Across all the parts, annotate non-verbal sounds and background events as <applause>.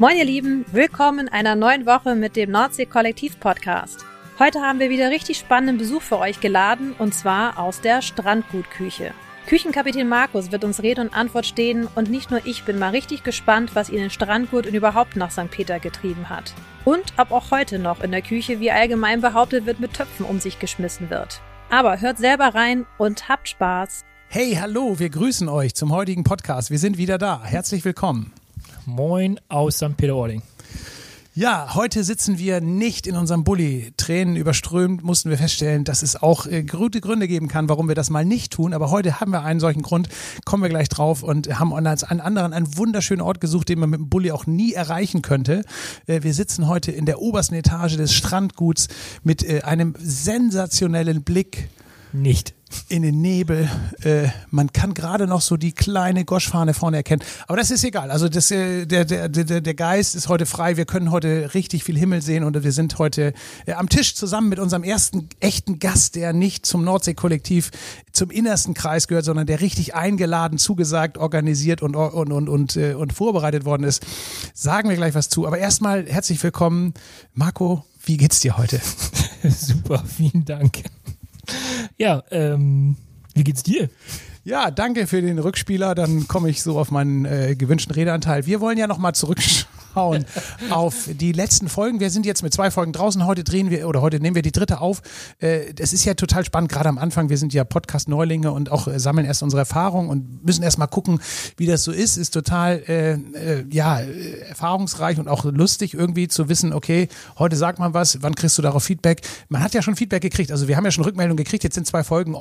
Moin ihr Lieben, willkommen in einer neuen Woche mit dem Nordsee Kollektiv Podcast. Heute haben wir wieder richtig spannenden Besuch für euch geladen und zwar aus der Strandgutküche. Küchenkapitän Markus wird uns Rede und Antwort stehen und nicht nur ich bin mal richtig gespannt, was ihn in Strandgut und überhaupt nach St. Peter getrieben hat. Und ob auch heute noch in der Küche, wie allgemein behauptet wird, mit Töpfen um sich geschmissen wird. Aber hört selber rein und habt Spaß. Hey, hallo, wir grüßen euch zum heutigen Podcast. Wir sind wieder da. Herzlich willkommen. Moin aus St. Peter-Ording. Ja, heute sitzen wir nicht in unserem Bulli. Tränen überströmt mussten wir feststellen, dass es auch äh, gute Gründe geben kann, warum wir das mal nicht tun. Aber heute haben wir einen solchen Grund, kommen wir gleich drauf und haben uns einen anderen, einen wunderschönen Ort gesucht, den man mit dem Bulli auch nie erreichen könnte. Äh, wir sitzen heute in der obersten Etage des Strandguts mit äh, einem sensationellen Blick. Nicht in den Nebel. Äh, man kann gerade noch so die kleine Goschfahne vorne erkennen. Aber das ist egal. Also das, äh, der, der, der, der Geist ist heute frei. Wir können heute richtig viel Himmel sehen und wir sind heute äh, am Tisch zusammen mit unserem ersten echten Gast, der nicht zum Nordsee-Kollektiv zum innersten Kreis gehört, sondern der richtig eingeladen, zugesagt, organisiert und, und, und, und, äh, und vorbereitet worden ist. Sagen wir gleich was zu. Aber erstmal herzlich willkommen. Marco, wie geht's dir heute? <laughs> Super, vielen Dank. Ja, ähm, wie geht's dir? Ja, danke für den Rückspieler. Dann komme ich so auf meinen äh, gewünschten Redeanteil. Wir wollen ja nochmal zurückschauen <laughs> auf die letzten Folgen. Wir sind jetzt mit zwei Folgen draußen. Heute drehen wir oder heute nehmen wir die dritte auf. Äh, das ist ja total spannend, gerade am Anfang. Wir sind ja Podcast-Neulinge und auch äh, sammeln erst unsere Erfahrungen und müssen erst mal gucken, wie das so ist. Ist total äh, äh, ja äh, erfahrungsreich und auch lustig irgendwie zu wissen, okay, heute sagt man was, wann kriegst du darauf Feedback? Man hat ja schon Feedback gekriegt. Also wir haben ja schon Rückmeldungen gekriegt. Jetzt sind zwei Folgen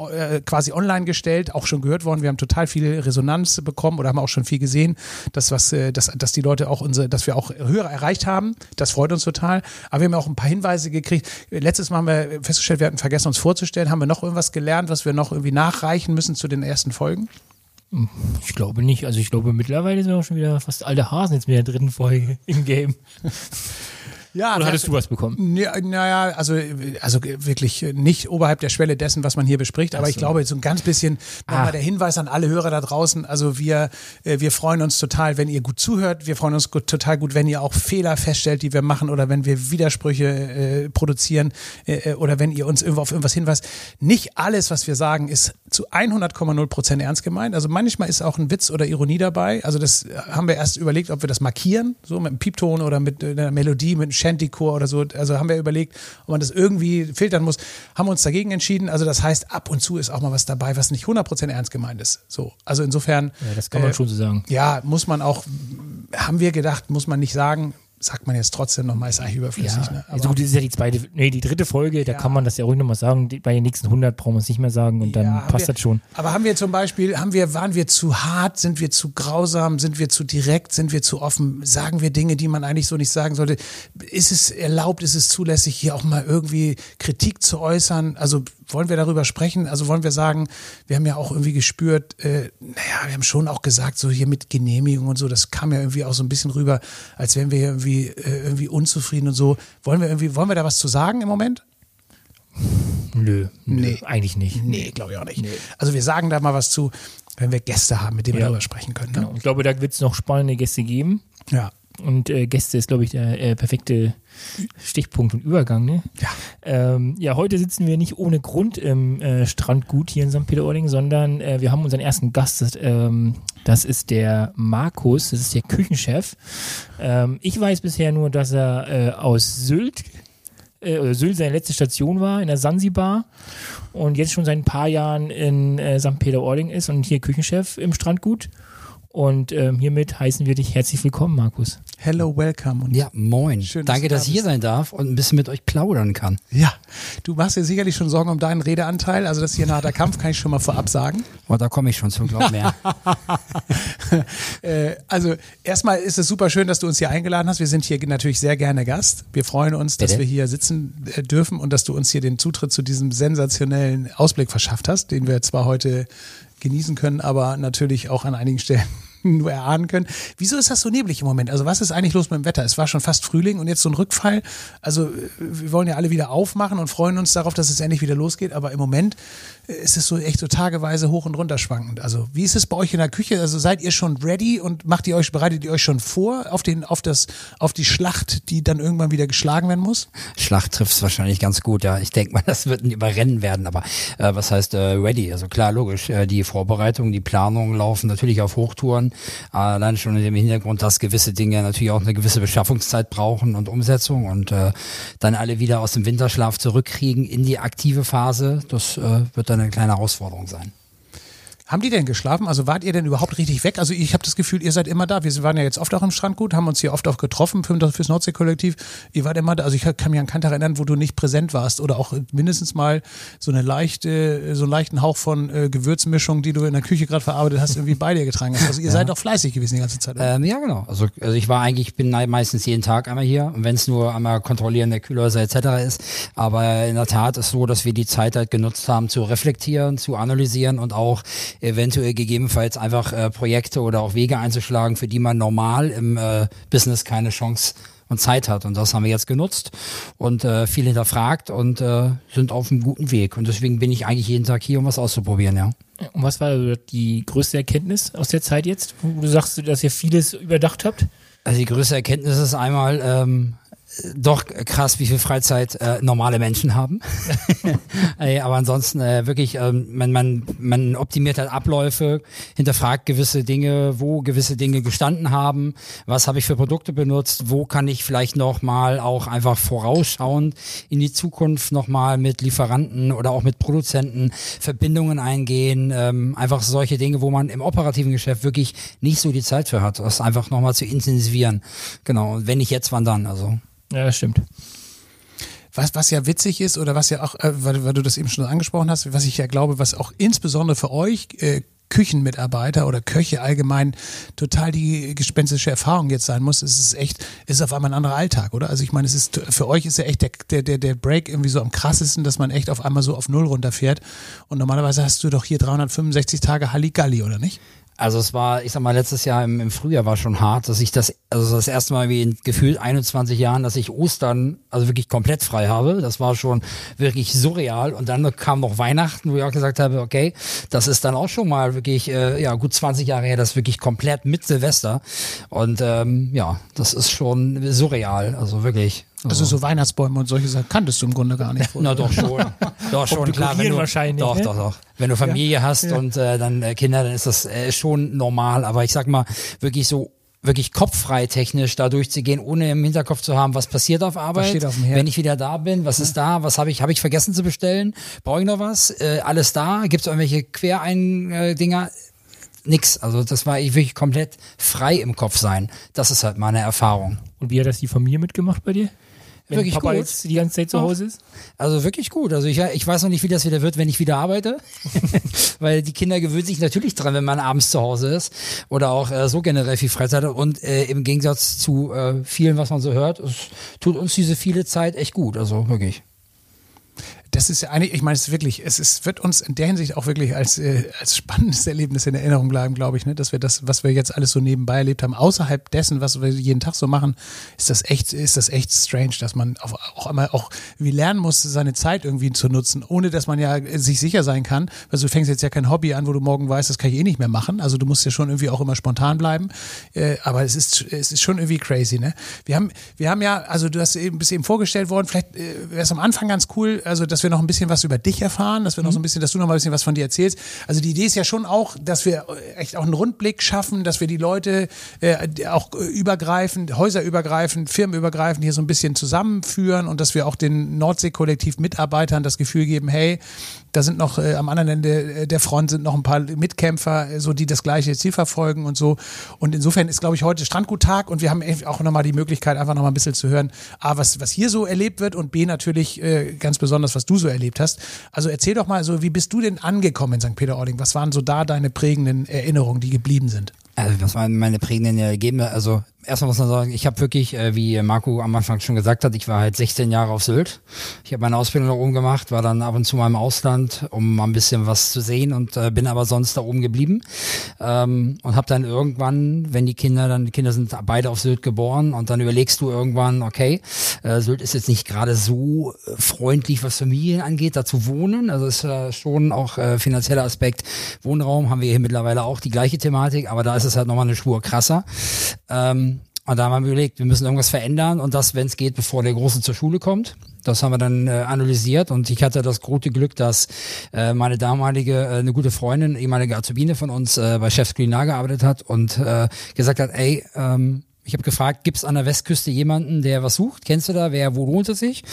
quasi online gestellt, auch schon gehört gehört worden. Wir haben total viel Resonanz bekommen oder haben auch schon viel gesehen, dass was, äh, dass, dass die Leute auch unsere, dass wir auch Hörer erreicht haben. Das freut uns total. Aber wir haben auch ein paar Hinweise gekriegt. Letztes Mal haben wir festgestellt, wir hatten vergessen, uns vorzustellen. Haben wir noch irgendwas gelernt, was wir noch irgendwie nachreichen müssen zu den ersten Folgen? Ich glaube nicht. Also ich glaube, mittlerweile sind wir auch schon wieder fast alte Hasen jetzt mit der dritten Folge im Game. <laughs> Ja, Oder hattest du was bekommen? Naja, also, also wirklich nicht oberhalb der Schwelle dessen, was man hier bespricht. Aber so. ich glaube, so ein ganz bisschen nochmal der Hinweis an alle Hörer da draußen. Also wir, äh, wir freuen uns total, wenn ihr gut zuhört. Wir freuen uns gut, total gut, wenn ihr auch Fehler feststellt, die wir machen oder wenn wir Widersprüche äh, produzieren äh, äh oder wenn ihr uns irgendwo auf irgendwas hinweist. Nicht alles, was wir sagen, ist zu 100,0 Prozent ernst gemeint. Also manchmal ist auch ein Witz oder Ironie dabei. Also das haben wir erst überlegt, ob wir das markieren, so mit einem Piepton oder mit einer Melodie, mit einem Shantycore oder so. Also haben wir überlegt, ob man das irgendwie filtern muss. Haben uns dagegen entschieden. Also das heißt, ab und zu ist auch mal was dabei, was nicht 100% ernst gemeint ist. So. Also insofern. Ja, das kann man äh, schon so sagen. Ja, muss man auch, haben wir gedacht, muss man nicht sagen sagt man jetzt trotzdem nochmal, ist eigentlich überflüssig. Ja, ne? also gut, das ist ja die zweite, nee, die dritte Folge, da ja. kann man das ja ruhig nochmal sagen. Bei den nächsten 100 brauchen wir es nicht mehr sagen und dann ja, passt wir, das schon. Aber haben wir zum Beispiel, haben wir, waren wir zu hart, sind wir zu grausam, sind wir zu direkt, sind wir zu offen, sagen wir Dinge, die man eigentlich so nicht sagen sollte? Ist es erlaubt, ist es zulässig, hier auch mal irgendwie Kritik zu äußern? Also wollen wir darüber sprechen? Also wollen wir sagen, wir haben ja auch irgendwie gespürt, äh, naja, wir haben schon auch gesagt, so hier mit Genehmigung und so, das kam ja irgendwie auch so ein bisschen rüber, als wären wir irgendwie, äh, irgendwie unzufrieden und so. Wollen wir irgendwie, wollen wir da was zu sagen im Moment? Nö, nee. eigentlich nicht. Nee, glaube ich auch nicht. Nee. Also wir sagen da mal was zu, wenn wir Gäste haben, mit denen ja. wir darüber sprechen können. Ne? Genau. Ich glaube, da wird es noch spannende Gäste geben. Ja. Und äh, Gäste ist, glaube ich, der äh, perfekte Stichpunkt und Übergang. Ne? Ja. Ähm, ja, heute sitzen wir nicht ohne Grund im äh, Strandgut hier in St. Peter-Ording, sondern äh, wir haben unseren ersten Gast. Das, ähm, das, ist der Markus, das ist der Küchenchef. Ähm, ich weiß bisher nur, dass er äh, aus Sylt äh, Sylt seine letzte Station war, in der Sansibar und jetzt schon seit ein paar Jahren in äh, St. Peter-Ording ist und hier Küchenchef im Strandgut. Und ähm, hiermit heißen wir dich herzlich willkommen, Markus. Hello, welcome. Und ja, moin. Schön, Danke, dass, dass ich hier sein darf und ein bisschen mit euch plaudern kann. Ja, du machst dir sicherlich schon Sorgen um deinen Redeanteil. Also das ist hier ein harter <laughs> Kampf, kann ich schon mal vorab sagen. Oh, da komme ich schon zu, glaub mehr. <laughs> äh, also erstmal ist es super schön, dass du uns hier eingeladen hast. Wir sind hier natürlich sehr gerne Gast. Wir freuen uns, dass Bitte? wir hier sitzen äh, dürfen und dass du uns hier den Zutritt zu diesem sensationellen Ausblick verschafft hast, den wir zwar heute genießen können, aber natürlich auch an einigen Stellen <laughs> nur erahnen können. Wieso ist das so neblig im Moment? Also was ist eigentlich los mit dem Wetter? Es war schon fast Frühling und jetzt so ein Rückfall. Also äh, wir wollen ja alle wieder aufmachen und freuen uns darauf, dass es endlich wieder losgeht. Aber im Moment ist es so echt so tageweise hoch und runter schwankend. Also wie ist es bei euch in der Küche? Also seid ihr schon ready und macht ihr euch, bereitet ihr euch schon vor auf den, auf das, auf die Schlacht, die dann irgendwann wieder geschlagen werden muss? Schlacht trifft es wahrscheinlich ganz gut, ja. Ich denke mal, <laughs> das wird ein Überrennen werden, aber äh, was heißt äh, ready? Also klar, logisch, äh, die Vorbereitungen, die Planungen laufen natürlich auf Hochtouren, allein schon in dem Hintergrund, dass gewisse Dinge natürlich auch eine gewisse Beschaffungszeit brauchen und Umsetzung und äh, dann alle wieder aus dem Winterschlaf zurückkriegen in die aktive Phase, das äh, wird dann eine kleine Herausforderung sein. Haben die denn geschlafen? Also wart ihr denn überhaupt richtig weg? Also ich habe das Gefühl, ihr seid immer da. Wir waren ja jetzt oft auch im Strandgut, haben uns hier oft auch getroffen für, fürs Nordsee-Kollektiv. Ihr wart immer da. Also ich kann mich an keinen Tag erinnern, wo du nicht präsent warst oder auch mindestens mal so eine leichte, so einen leichten Hauch von äh, Gewürzmischung, die du in der Küche gerade verarbeitet hast, irgendwie bei dir getragen hast. Also ihr ja. seid auch fleißig gewesen die ganze Zeit. Ähm, ja, genau. Also, also ich war eigentlich, bin meistens jeden Tag einmal hier und wenn es nur einmal kontrollieren der Kühlhäuser etc. ist. Aber in der Tat ist so, dass wir die Zeit halt genutzt haben, zu reflektieren, zu analysieren und auch eventuell gegebenenfalls einfach äh, Projekte oder auch Wege einzuschlagen, für die man normal im äh, Business keine Chance und Zeit hat. Und das haben wir jetzt genutzt und äh, viel hinterfragt und äh, sind auf einem guten Weg. Und deswegen bin ich eigentlich jeden Tag hier, um was auszuprobieren, ja. Und was war die größte Erkenntnis aus der Zeit jetzt, wo du sagst, dass ihr vieles überdacht habt? Also die größte Erkenntnis ist einmal, ähm, doch krass, wie viel Freizeit äh, normale Menschen haben. <laughs> Aber ansonsten äh, wirklich, ähm, man, man, man optimiert halt Abläufe, hinterfragt gewisse Dinge, wo gewisse Dinge gestanden haben, was habe ich für Produkte benutzt, wo kann ich vielleicht nochmal auch einfach vorausschauend in die Zukunft nochmal mit Lieferanten oder auch mit Produzenten Verbindungen eingehen, ähm, einfach solche Dinge, wo man im operativen Geschäft wirklich nicht so die Zeit für hat, das einfach nochmal zu intensivieren. Genau, und wenn nicht jetzt, wann dann? Also. Ja, das stimmt. Was, was ja witzig ist oder was ja auch, äh, weil, weil du das eben schon angesprochen hast, was ich ja glaube, was auch insbesondere für euch äh, Küchenmitarbeiter oder Köche allgemein total die gespenstische Erfahrung jetzt sein muss. Es ist echt, es ist auf einmal ein anderer Alltag, oder? Also ich meine, es ist für euch ist ja echt der, der, der Break irgendwie so am krassesten, dass man echt auf einmal so auf Null runterfährt. Und normalerweise hast du doch hier 365 Tage Halligalli, oder nicht? Also es war, ich sag mal, letztes Jahr im, im Frühjahr war schon hart, dass ich das, also das erste Mal wie in gefühlt 21 Jahren, dass ich Ostern also wirklich komplett frei habe. Das war schon wirklich surreal. Und dann kam noch Weihnachten, wo ich auch gesagt habe, okay, das ist dann auch schon mal wirklich, äh, ja, gut 20 Jahre her, das wirklich komplett mit Silvester. Und ähm, ja, das ist schon surreal, also wirklich. Also so Weihnachtsbäume und solche Sachen kanntest du im Grunde gar nicht. Na doch schon. <laughs> doch schon, klar. Wenn du, wahrscheinlich. Doch, ne? doch, doch. Wenn du Familie ja. hast ja. und äh, dann äh, Kinder, dann ist das äh, schon normal. Aber ich sag mal, wirklich so wirklich kopffrei technisch da durchzugehen, ohne im Hinterkopf zu haben, was passiert auf Arbeit, auf wenn ich wieder da bin, was ja. ist da, was habe ich, habe ich vergessen zu bestellen, brauche ich noch was, äh, alles da, gibt es irgendwelche Querein-Dinger, nix. Also das war ich wirklich komplett frei im Kopf sein. Das ist halt meine Erfahrung. Und wie hat das die Familie mitgemacht bei dir? wenn wirklich Papa gut. jetzt die ganze Zeit zu Hause ist? Also wirklich gut. Also ich, ich weiß noch nicht, wie das wieder wird, wenn ich wieder arbeite. <laughs> Weil die Kinder gewöhnen sich natürlich dran, wenn man abends zu Hause ist. Oder auch äh, so generell viel Freizeit. Und äh, im Gegensatz zu äh, vielen, was man so hört, es tut uns diese viele Zeit echt gut. Also wirklich das ist ja eigentlich, ich meine, es ist wirklich, es ist, wird uns in der Hinsicht auch wirklich als, äh, als spannendes <laughs> Erlebnis in Erinnerung bleiben, glaube ich, ne? dass wir das, was wir jetzt alles so nebenbei erlebt haben, außerhalb dessen, was wir jeden Tag so machen, ist das echt, ist das echt strange, dass man auf, auch einmal auch wie lernen muss, seine Zeit irgendwie zu nutzen, ohne dass man ja sich sicher sein kann, weil du fängst jetzt ja kein Hobby an, wo du morgen weißt, das kann ich eh nicht mehr machen, also du musst ja schon irgendwie auch immer spontan bleiben, äh, aber es ist, es ist schon irgendwie crazy, ne? Wir haben, wir haben ja, also du hast eben, bist eben vorgestellt worden, vielleicht äh, wäre es am Anfang ganz cool, also dass wir noch ein bisschen was über dich erfahren, dass wir noch so ein mhm. bisschen, dass du noch mal ein bisschen was von dir erzählst. Also die Idee ist ja schon auch, dass wir echt auch einen Rundblick schaffen, dass wir die Leute äh, auch übergreifend, häuserübergreifend, firmenübergreifend hier so ein bisschen zusammenführen und dass wir auch den Nordsee-Kollektiv-Mitarbeitern das Gefühl geben, hey, da sind noch äh, am anderen Ende äh, der Front sind noch ein paar Mitkämpfer, äh, so die das gleiche Ziel verfolgen und so. Und insofern ist, glaube ich, heute Strandguttag und wir haben auch nochmal die Möglichkeit, einfach nochmal ein bisschen zu hören, A, was, was hier so erlebt wird und B, natürlich äh, ganz besonders, was du so erlebt hast. Also erzähl doch mal so, wie bist du denn angekommen in St. Peter-Ording? Was waren so da deine prägenden Erinnerungen, die geblieben sind? Also was waren meine prägenden Ergebnisse? Also erstmal muss man sagen, ich habe wirklich, äh, wie Marco am Anfang schon gesagt hat, ich war halt 16 Jahre auf Sylt. Ich habe meine Ausbildung da oben gemacht, war dann ab und zu mal im Ausland, um mal ein bisschen was zu sehen und äh, bin aber sonst da oben geblieben ähm, und habe dann irgendwann, wenn die Kinder, dann die Kinder sind beide auf Sylt geboren und dann überlegst du irgendwann, okay, äh, Sylt ist jetzt nicht gerade so äh, freundlich, was Familien angeht, da zu wohnen. Also ist äh, schon auch äh, finanzieller Aspekt. Wohnraum haben wir hier mittlerweile auch die gleiche Thematik, aber da ist es halt nochmal eine Spur krasser. Ähm, und da haben wir überlegt, wir müssen irgendwas verändern und das, wenn es geht, bevor der Große zur Schule kommt. Das haben wir dann äh, analysiert und ich hatte das große Glück, dass äh, meine damalige, äh, eine gute Freundin, ehemalige Azubine von uns äh, bei Chefs Kulinar gearbeitet hat und äh, gesagt hat, ey, ähm, ich habe gefragt, gibt's an der Westküste jemanden, der was sucht? Kennst du da? Wer, wo lohnt es sich?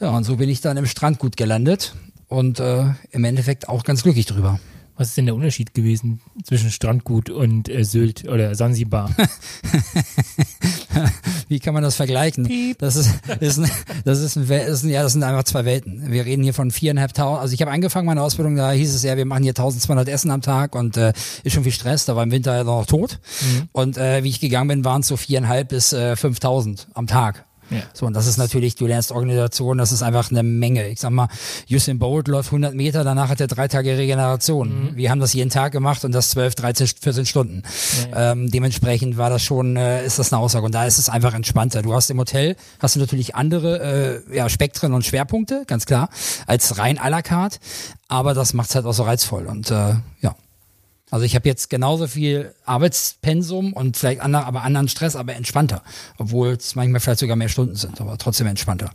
Ja, und so bin ich dann im Strandgut gelandet und äh, im Endeffekt auch ganz glücklich drüber. Was ist denn der Unterschied gewesen zwischen Strandgut und äh, Sylt oder Sansibar? <laughs> Wie kann man das vergleichen? Das ist, ist ein, das ist ein, ist ein, ja, das sind einfach zwei Welten. Wir reden hier von viereinhalbtausend. Also ich habe angefangen meine Ausbildung, da hieß es ja, wir machen hier 1200 Essen am Tag und äh, ist schon viel Stress. Da war im Winter ja noch tot. Mhm. Und äh, wie ich gegangen bin, waren es so viereinhalb bis äh, 5000 am Tag. Ja. So, und das ist natürlich, du lernst Organisation, das ist einfach eine Menge. Ich sag mal, Usain Bolt läuft 100 Meter, danach hat er drei Tage Regeneration. Mhm. Wir haben das jeden Tag gemacht und das 12, 13, 14 Stunden. Ja. Ähm, dementsprechend war das schon, äh, ist das eine Aussage. Und da ist es einfach entspannter. Du hast im Hotel, hast du natürlich andere äh, ja, Spektren und Schwerpunkte, ganz klar, als rein à la carte. Aber das macht's halt auch so reizvoll. Und äh, ja. Also ich habe jetzt genauso viel Arbeitspensum und vielleicht andere, aber anderen Stress, aber entspannter. Obwohl es manchmal vielleicht sogar mehr Stunden sind, aber trotzdem entspannter.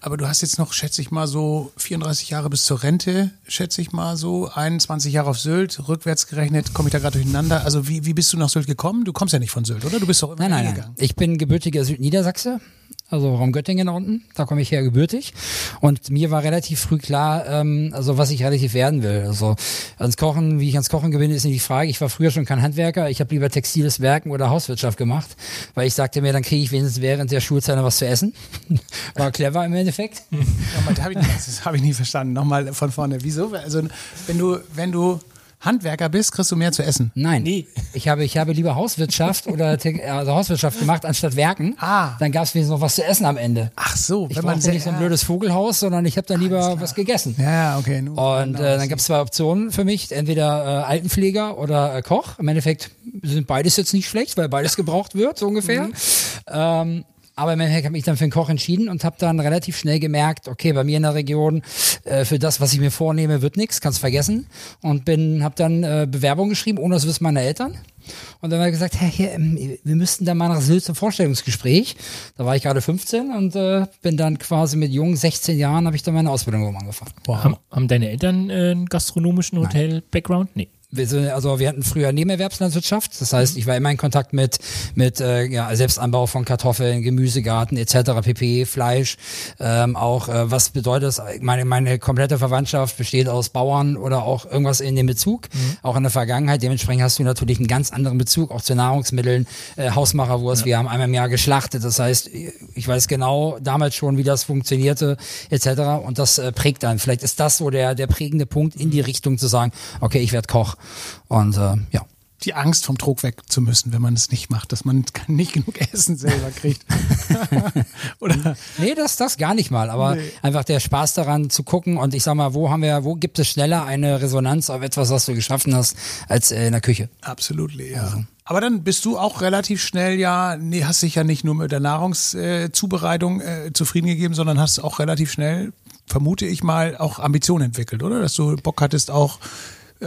Aber du hast jetzt noch, schätze ich mal, so 34 Jahre bis zur Rente, schätze ich mal so, 21 Jahre auf Sylt, rückwärts gerechnet, komme ich da gerade durcheinander. Also wie, wie bist du nach Sylt gekommen? Du kommst ja nicht von Sylt, oder? Du bist doch immer nein, nein. Nein. Ich bin gebürtiger Südniedersachse, also Raum Göttingen unten, da komme ich her gebürtig. Und mir war relativ früh klar, ähm, also was ich relativ werden will. Also ans Kochen, wie ich ans Kochen gewinne, ist nicht die Frage. Ich war früher schon kein Handwerker, ich habe lieber textiles Werken oder Hauswirtschaft gemacht, weil ich sagte mir, dann kriege ich wenigstens während der Schulzeit noch was zu essen. <laughs> war clever im Endeffekt. Ja, das habe ich, das hab ich nie verstanden. Nochmal von vorne. Wieso? Also wenn du, wenn du Handwerker bist, kriegst du mehr zu essen. Nein. Nee. Ich habe, ich habe lieber Hauswirtschaft oder also Hauswirtschaft gemacht anstatt Werken. Ah. Dann gab es wenigstens noch was zu essen am Ende. Ach so. Ich brauchte nicht so ein blödes Vogelhaus, sondern ich habe dann lieber was gegessen. Ja, okay. Nur und äh, dann gab es zwei Optionen für mich. Entweder äh, Altenpfleger oder äh, Koch. Im Endeffekt sind beides jetzt nicht schlecht, weil beides gebraucht wird, so ungefähr. Mhm. Ähm, aber im Endeffekt habe ich dann für den Koch entschieden und habe dann relativ schnell gemerkt, okay, bei mir in der Region äh, für das, was ich mir vornehme, wird nichts, kannst vergessen. Und bin, habe dann äh, Bewerbung geschrieben, ohne das Wissen meiner Eltern. Und dann habe ich gesagt, hey, hier, ähm, wir müssten da mal nach Sylt zum Vorstellungsgespräch. Da war ich gerade 15 und äh, bin dann quasi mit jungen 16 Jahren habe ich dann meine Ausbildung angefangen. Wow. Haben, haben deine Eltern äh, einen gastronomischen Hotel-Background? Nee also wir hatten früher Nebenerwerbslandwirtschaft, das heißt, ich war immer in Kontakt mit mit äh, ja, Selbstanbau von Kartoffeln, Gemüsegarten etc. pp, Fleisch, ähm, auch äh, was bedeutet das? Meine meine komplette Verwandtschaft besteht aus Bauern oder auch irgendwas in dem Bezug, mhm. auch in der Vergangenheit. Dementsprechend hast du natürlich einen ganz anderen Bezug auch zu Nahrungsmitteln, äh, Hausmacherwurst. Ja. Wir haben einmal im Jahr geschlachtet, das heißt, ich weiß genau damals schon, wie das funktionierte etc. Und das äh, prägt dann. Vielleicht ist das so der der prägende Punkt in die Richtung zu sagen, okay, ich werde Koch. Und äh, ja die Angst vom Trog weg zu müssen, wenn man es nicht macht, dass man <laughs> nicht genug Essen selber kriegt. <laughs> Oder? Nee, das, das gar nicht mal, aber nee. einfach der Spaß daran zu gucken und ich sag mal, wo haben wir, wo gibt es schneller eine Resonanz auf etwas, was du geschaffen hast, als äh, in der Küche? Absolut, ja. Also. Aber dann bist du auch relativ schnell ja, nee, hast dich ja nicht nur mit der Nahrungszubereitung äh, äh, zufrieden gegeben, sondern hast auch relativ schnell, vermute ich mal, auch Ambitionen entwickelt, oder? Dass du Bock hattest auch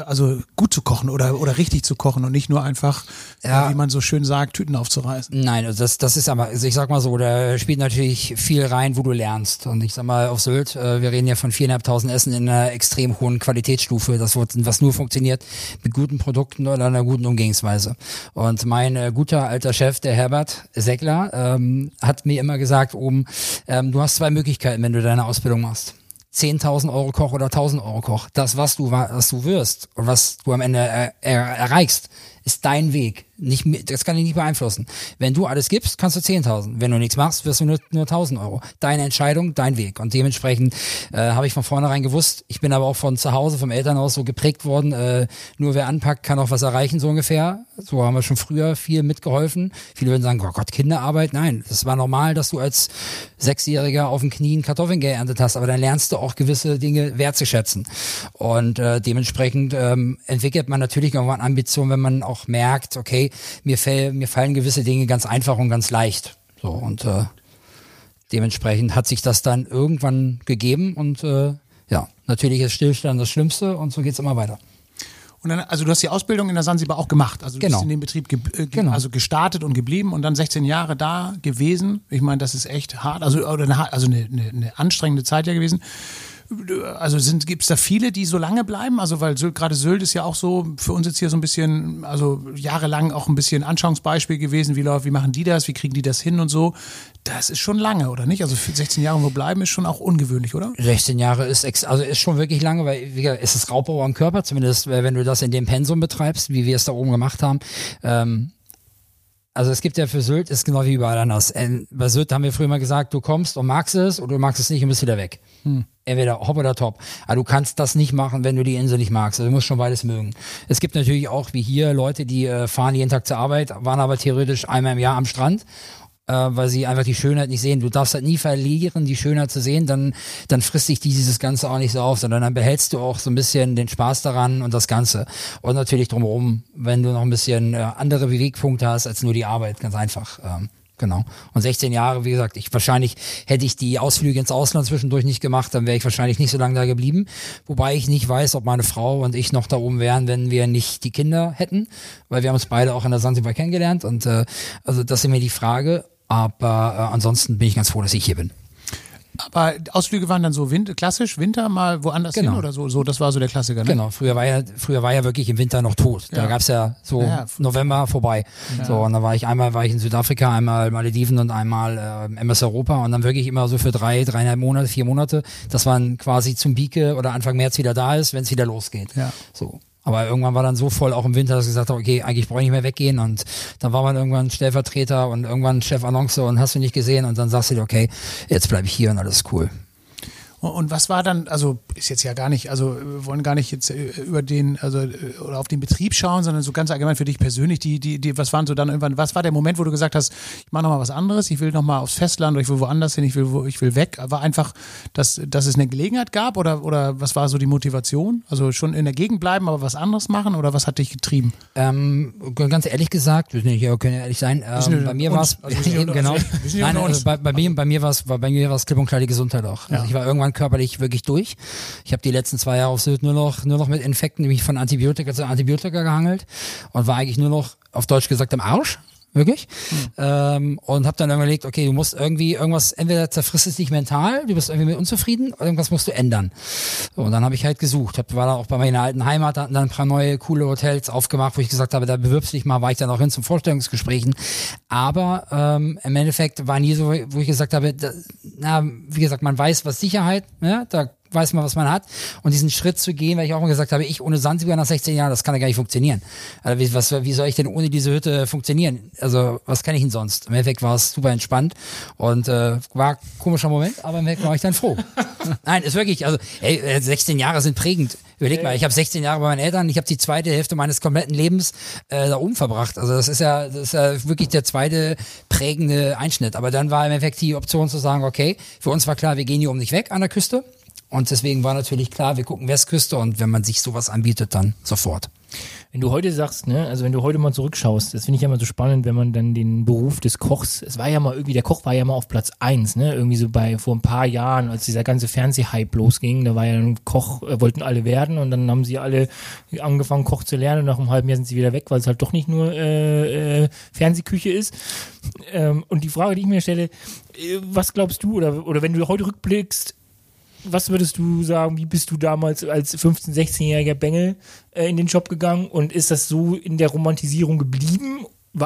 also gut zu kochen oder, oder richtig zu kochen und nicht nur einfach, ja. wie man so schön sagt, Tüten aufzureißen. Nein, also das, das ist aber, also ich sag mal so, da spielt natürlich viel rein, wo du lernst. Und ich sag mal, auf Sylt, äh, wir reden ja von viereinhalbtausend Essen in einer extrem hohen Qualitätsstufe, das wird, was nur funktioniert mit guten Produkten oder einer guten Umgehensweise. Und mein äh, guter alter Chef, der Herbert Seckler, ähm, hat mir immer gesagt, oben, ähm, du hast zwei Möglichkeiten, wenn du deine Ausbildung machst. 10.000 Euro Koch oder 1.000 Euro Koch. Das, was du, was du wirst und was du am Ende er, er, erreichst, ist dein Weg. Nicht, das kann ich nicht beeinflussen. Wenn du alles gibst, kannst du 10.000. Wenn du nichts machst, wirst du nur, nur 1.000 Euro. Deine Entscheidung, dein Weg. Und dementsprechend äh, habe ich von vornherein gewusst, ich bin aber auch von zu Hause, vom Elternhaus so geprägt worden, äh, nur wer anpackt, kann auch was erreichen, so ungefähr. So haben wir schon früher viel mitgeholfen. Viele würden sagen, oh Gott, Kinderarbeit. Nein, es war normal, dass du als Sechsjähriger auf den Knien Kartoffeln geerntet hast, aber dann lernst du auch gewisse Dinge wertzuschätzen. Und äh, dementsprechend ähm, entwickelt man natürlich irgendwann Ambitionen, wenn man auch merkt, okay, mir, fäll, mir fallen gewisse Dinge ganz einfach und ganz leicht. So und äh, dementsprechend hat sich das dann irgendwann gegeben und äh, ja, natürlich ist Stillstand das Schlimmste und so geht's immer weiter. Und dann, also du hast die Ausbildung in der Sansibar auch gemacht. Also du Genau. bist in dem Betrieb ge äh, ge Genau. also gestartet und geblieben und dann 16 Jahre da gewesen. Ich meine, das ist echt hart, also oder eine, also eine, eine, eine anstrengende Zeit ja gewesen. Also sind gibt's da viele, die so lange bleiben? Also weil gerade Sylt ist ja auch so für uns jetzt hier so ein bisschen, also jahrelang auch ein bisschen Anschauungsbeispiel gewesen. Wie läuft, wie machen die das? Wie kriegen die das hin und so? Das ist schon lange, oder nicht? Also für 16 Jahre wo bleiben ist schon auch ungewöhnlich, oder? 16 Jahre ist ex also ist schon wirklich lange, weil wie gesagt, es ist Raubbau am Körper, zumindest äh, wenn du das in dem Pensum betreibst, wie wir es da oben gemacht haben. Ähm, also es gibt ja für Sylt, ist genau wie überall anders. Ähm, Bei Sylt haben wir früher mal gesagt, du kommst und magst es oder du magst es nicht und bist wieder weg. Entweder hopp oder top. Aber du kannst das nicht machen, wenn du die Insel nicht magst. Also du musst schon beides mögen. Es gibt natürlich auch, wie hier, Leute, die äh, fahren jeden Tag zur Arbeit, waren aber theoretisch einmal im Jahr am Strand weil sie einfach die Schönheit nicht sehen. Du darfst halt nie verlieren, die Schönheit zu sehen, dann, dann frisst sich dieses Ganze auch nicht so auf, sondern dann behältst du auch so ein bisschen den Spaß daran und das Ganze. Und natürlich drumherum, wenn du noch ein bisschen äh, andere Bewegpunkte hast als nur die Arbeit, ganz einfach. Ähm, Genau. Und 16 Jahre, wie gesagt, ich wahrscheinlich hätte ich die Ausflüge ins Ausland zwischendurch nicht gemacht, dann wäre ich wahrscheinlich nicht so lange da geblieben. Wobei ich nicht weiß, ob meine Frau und ich noch da oben wären, wenn wir nicht die Kinder hätten, weil wir haben uns beide auch in der Sansibar kennengelernt und äh, also das ist mir die Frage. Aber äh, ansonsten bin ich ganz froh, dass ich hier bin. Aber Ausflüge waren dann so Winter, klassisch, Winter mal woanders Genau. hin oder so, so, das war so der Klassiker, ne? Genau, früher war ja, früher war ja wirklich im Winter noch tot. Da Ja. gab's ja so Ja, November vorbei. So, und dann war ich einmal war ich in Südafrika, einmal Malediven und einmal äh, MS Europa und dann wirklich immer so für drei, dreieinhalb Monate, vier Monate, dass man quasi zum Bieke oder Anfang März wieder da ist, wenn es wieder losgeht. Ja. So. Aber irgendwann war dann so voll auch im Winter, dass ich gesagt habe, okay, eigentlich brauche ich nicht mehr weggehen. Und dann war man irgendwann Stellvertreter und irgendwann Chef Annonce und hast du nicht gesehen. Und dann sagst du dir, okay, jetzt bleibe ich hier und alles cool. Und- was war dann, also ist jetzt ja gar nicht, also wir wollen gar nicht jetzt äh, über den, also äh, oder auf den Betrieb schauen, sondern so ganz allgemein für dich persönlich, die, die, die, was waren so dann irgendwann, was war der Moment, wo du gesagt hast, ich mache nochmal was anderes, ich will nochmal aufs Festland oder ich will woanders hin, ich will, wo, ich will weg. War einfach, dass, dass es eine Gelegenheit gab oder, oder was war so die Motivation? Also schon in der Gegend bleiben, aber was anderes machen oder was hat dich getrieben? Ähm, ganz ehrlich gesagt, wir ja, können ja ehrlich sein, ähm, bei mir war es, also <laughs> genau, nein, also bei, bei mir, bei mir war es, bei mir war es klipp und klar die Gesundheit auch. Also Ja. ich war irgendwann körperlich wirklich durch. Ich habe die letzten zwei Jahre auf Sylt nur noch, nur noch mit Infekten, nämlich von Antibiotika zu Antibiotika gehangelt und war eigentlich nur noch, auf Deutsch gesagt, im Arsch. Wirklich. Ähm, und habe dann überlegt, okay, du musst irgendwie irgendwas, entweder zerfrisst es dich mental, du bist irgendwie mit unzufrieden, oder irgendwas musst du ändern. So, und dann habe ich halt gesucht. Hab, war da auch bei meiner alten Heimat, da hatten dann ein paar neue coole Hotels aufgemacht, wo ich gesagt habe, da bewirbst du dich mal, war ich dann auch hin zum Vorstellungsgesprächen. Aber ähm, im Endeffekt war nie so, wo ich gesagt habe, da, na, wie gesagt, man weiß, was Sicherheit, ja, da weiß man, was man hat. Und diesen Schritt zu gehen, weil ich auch immer gesagt habe, ich ohne Sansibar nach 16 Jahren, das kann ja gar nicht funktionieren. Also wie, was, wie soll ich denn ohne diese Hütte funktionieren? Also was kann ich denn sonst? Im Endeffekt war es super entspannt und äh, war komischer Moment, aber im Endeffekt war ich dann froh. <laughs> Nein, ist wirklich, also ey, äh, 16 Jahre sind prägend. Überleg mal, ich habe 16 Jahre bei meinen Eltern, ich habe die zweite Hälfte meines kompletten Lebens äh, da oben verbracht. Also das ist ja, das ist ja wirklich der zweite prägende Einschnitt. Aber dann war im Endeffekt die Option zu sagen, okay, für uns war klar, wir gehen hier oben nicht weg an der Küste. Und deswegen war natürlich klar, wir gucken Westküste und wenn man sich sowas anbietet, dann sofort. Wenn du heute sagst, ne, also wenn du heute mal zurückschaust, das finde ich ja immer so spannend, wenn man dann den Beruf des Kochs, es war ja mal irgendwie, der Koch war ja mal auf Platz eins, ne, irgendwie so bei, vor ein paar Jahren, als dieser ganze Fernsehhype losging, da war ja ein Koch, äh, wollten alle werden und dann haben sie alle angefangen Koch zu lernen und nach einem halben Jahr sind sie wieder weg, weil es halt doch nicht nur äh, äh, Fernsehküche ist. Ähm, und die Frage, die ich mir stelle, äh, was glaubst du, oder, oder wenn du heute rückblickst, was würdest du sagen, wie bist du damals als 15-, 16-jähriger Bengel äh, in den Job gegangen und ist das so in der Romantisierung geblieben?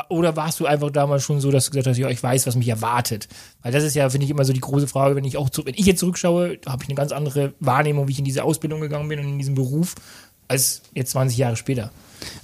Oder warst du einfach damals schon so, dass du gesagt hast, ja, ich weiß, was mich erwartet? Weil das ist ja, finde ich, immer so die große Frage, wenn ich auch zu, wenn ich jetzt zurückschaue, habe ich eine ganz andere Wahrnehmung, wie ich in diese Ausbildung gegangen bin und in diesen Beruf, als jetzt 20 Jahre später.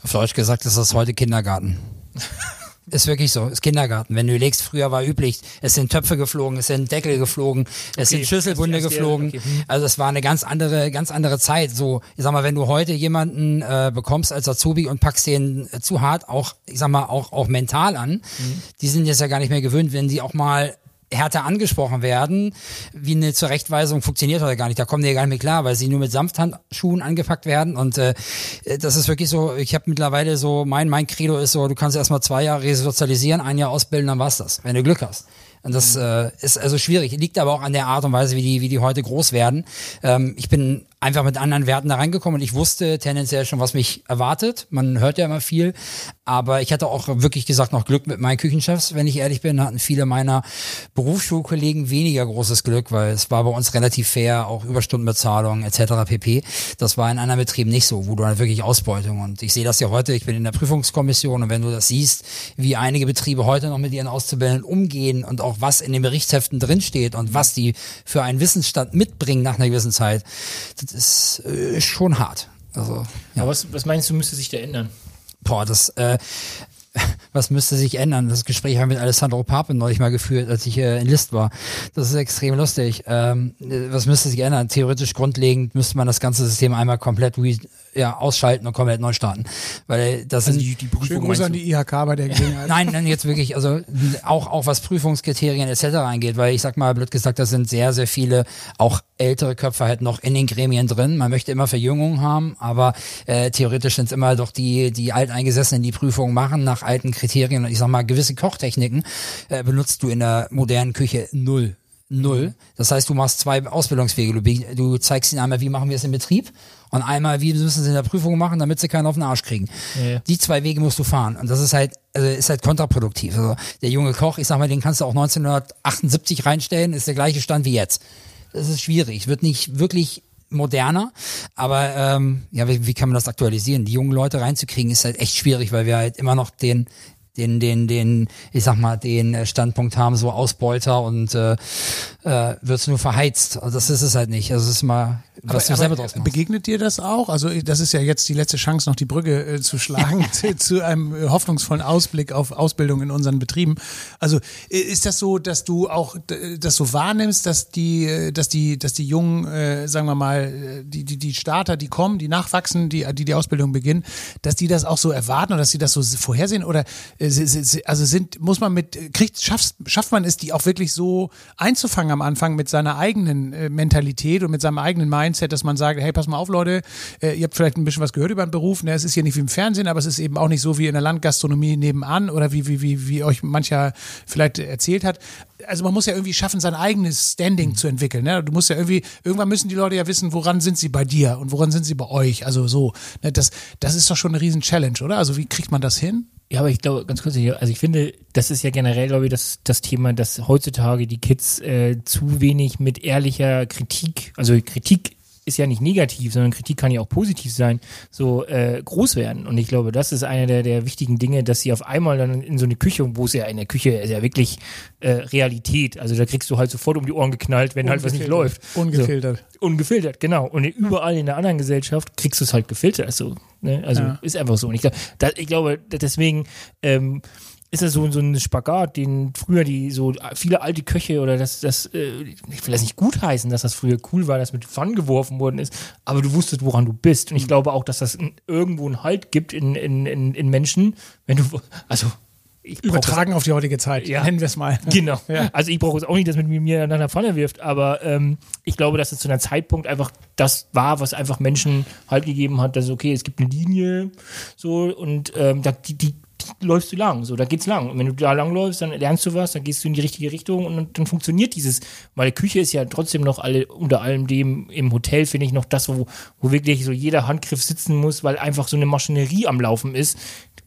Auf Deutsch gesagt ist das heute Kindergarten. <laughs> Ist wirklich so, ist Kindergarten. Wenn du legst, früher war üblich, es sind Töpfe geflogen, es sind Deckel geflogen, es sind Schüsselbunde geflogen. okay. Hm. Also es war eine ganz andere, ganz andere Zeit. So, ich sag mal, wenn du heute jemanden äh, bekommst als Azubi und packst den äh, zu hart, auch, ich sag mal, auch, auch mental an, Hm. die sind jetzt ja gar nicht mehr gewöhnt, wenn die auch mal härter angesprochen werden, wie eine Zurechtweisung funktioniert heute gar nicht. Da kommen die gar nicht mehr klar, weil sie nur mit Samthandschuhen angepackt werden. Und äh, das ist wirklich so, ich habe mittlerweile so, mein, mein Credo ist so, du kannst erstmal zwei Jahre resozialisieren, ein Jahr ausbilden, dann war's das, wenn du Glück hast. Und das äh, ist also schwierig. Liegt aber auch an der Art und Weise, wie die, wie die heute groß werden. Ähm, ich bin einfach mit anderen Werten da reingekommen und ich wusste tendenziell schon, was mich erwartet. Man hört ja immer viel. Aber ich hatte auch wirklich gesagt noch Glück mit meinen Küchenchefs, wenn ich ehrlich bin. Hatten viele meiner Berufsschulkollegen weniger großes Glück, weil es war bei uns relativ fair, auch Überstundenbezahlung etc. pp. Das war in anderen Betrieben nicht so, wo du dann wirklich Ausbeutung und ich sehe das ja heute, ich bin in der Prüfungskommission und wenn du das siehst, wie einige Betriebe heute noch mit ihren Auszubildenden umgehen und auch was in den Berichtsheften drinsteht und was die für einen Wissensstand mitbringen nach einer gewissen Zeit, das ist äh, schon hart. Also, ja. Aber was, was meinst du, müsste sich da ändern? Boah, das, äh, <laughs> was müsste sich ändern? Das Gespräch haben wir mit Alessandro Pape neulich mal geführt, als ich äh, in List war. Das ist extrem lustig. Ähm, äh, was müsste sich ändern? Theoretisch grundlegend müsste man das ganze System einmal komplett re ja, ausschalten und komplett neu starten. Weil das Also sind die, die Schönen Prüfung Gruß meinst an die IHK bei der Gelegenheit. <laughs> Nein, nein, jetzt wirklich, also auch, auch was Prüfungskriterien etc. angeht, weil ich sag mal, blöd gesagt, da sind sehr, sehr viele auch ältere Köpfe halt noch in den Gremien drin. Man möchte immer Verjüngung haben, aber äh, theoretisch sind es immer doch die, die Alteingesessenen, die Prüfungen machen nach alten Kriterien. Und ich sag mal, gewisse Kochtechniken äh, benutzt du in der modernen Küche null. Null. Das heißt, du machst zwei Ausbildungswege. Du, du zeigst ihnen einmal, wie machen wir es im Betrieb und einmal, wie müssen sie in der Prüfung machen, damit sie keinen auf den Arsch kriegen. Ja. Die zwei Wege musst du fahren. Und das ist halt, also ist halt kontraproduktiv. Also der junge Koch, ich sag mal, den kannst du auch 1978 reinstellen, ist der gleiche Stand wie jetzt. Das ist schwierig. Wird nicht wirklich moderner, aber ähm, ja, wie, wie kann man das aktualisieren? Die jungen Leute reinzukriegen, ist halt echt schwierig, weil wir halt immer noch den den, den, den, ich sag mal, den äh, Standpunkt haben, so Ausbeuter und äh, äh, wird's nur verheizt. Also das ist es halt nicht. Also es ist mal, was du selber draus machst. Begegnet dir das auch? Also das ist ja jetzt die letzte Chance, noch die Brücke äh, zu schlagen <laughs> <laughs> zu, zu einem äh, hoffnungsvollen Ausblick auf Ausbildung in unseren Betrieben. Also äh, ist das so, dass du auch das so wahrnimmst, dass die, dass die, dass die jungen, äh, sagen wir mal, die, die, die Starter, die kommen, die nachwachsen, die, die die Ausbildung beginnen, dass die das auch so erwarten oder dass sie das so vorhersehen oder äh, also sind, muss man mit, kriegt, schafft, schafft man es, die auch wirklich so einzufangen am Anfang mit seiner eigenen äh, Mentalität und mit seinem eigenen Mindset, dass man sagt, hey, pass mal auf, Leute, äh, ihr habt vielleicht ein bisschen was gehört über den Beruf, ne? es ist hier nicht wie im Fernsehen, aber es ist eben auch nicht so wie in der Landgastronomie nebenan oder wie, wie, wie, wie euch mancher vielleicht erzählt hat. Also man muss ja irgendwie schaffen, sein eigenes Standing zu entwickeln. Ne? Du musst ja irgendwie, irgendwann müssen die Leute ja wissen, woran sind sie bei dir und woran sind sie bei euch. Also so, ne? das, das ist doch schon eine riesen Challenge, oder? Also wie kriegt man das hin? Ja, aber ich glaube, ganz kurz, also ich finde, das ist ja generell, glaube ich, das, das Thema, dass heutzutage die Kids äh, zu wenig mit ehrlicher Kritik, also Kritik ist ja nicht negativ, sondern Kritik kann ja auch positiv sein, so äh, groß werden. Und ich glaube, das ist einer der, der wichtigen Dinge, dass sie auf einmal dann in so eine Küche, wo es ja in der Küche ist ja wirklich äh, Realität, also da kriegst du halt sofort um die Ohren geknallt, wenn halt was nicht läuft. Ungefiltert. So, ungefiltert, genau. Und überall in der anderen Gesellschaft kriegst du es halt gefiltert. Also, ne? also Ja. ist einfach so. Und ich, glaub, da, ich glaube, deswegen ähm, ist das so, so ein Spagat, den früher die so viele alte Köche oder das, das, äh, ich will das nicht gutheißen, dass das früher cool war, dass mit Pfannen geworfen worden ist, aber du wusstest, woran du bist. Und ich glaube auch, dass das irgendwo einen Halt gibt in, in, in, in Menschen, wenn du, also ich Übertragen auf die heutige Zeit, Ja. nennen wir es mal. Genau. <laughs> Ja. Also ich brauche jetzt auch nicht, dass man mir nach einer Pfanne wirft, aber ähm, ich glaube, dass es zu einem Zeitpunkt einfach das war, was einfach Menschen halt gegeben hat, dass okay, es gibt eine Linie so und ähm, die, die läufst du lang, so da geht's lang. Und wenn du da lang läufst, dann lernst du was, dann gehst du in die richtige Richtung und dann, dann funktioniert dieses, weil Küche ist ja trotzdem noch alle unter allem dem im Hotel finde ich noch das, wo, wo wirklich so jeder Handgriff sitzen muss, weil einfach so eine Maschinerie am Laufen ist.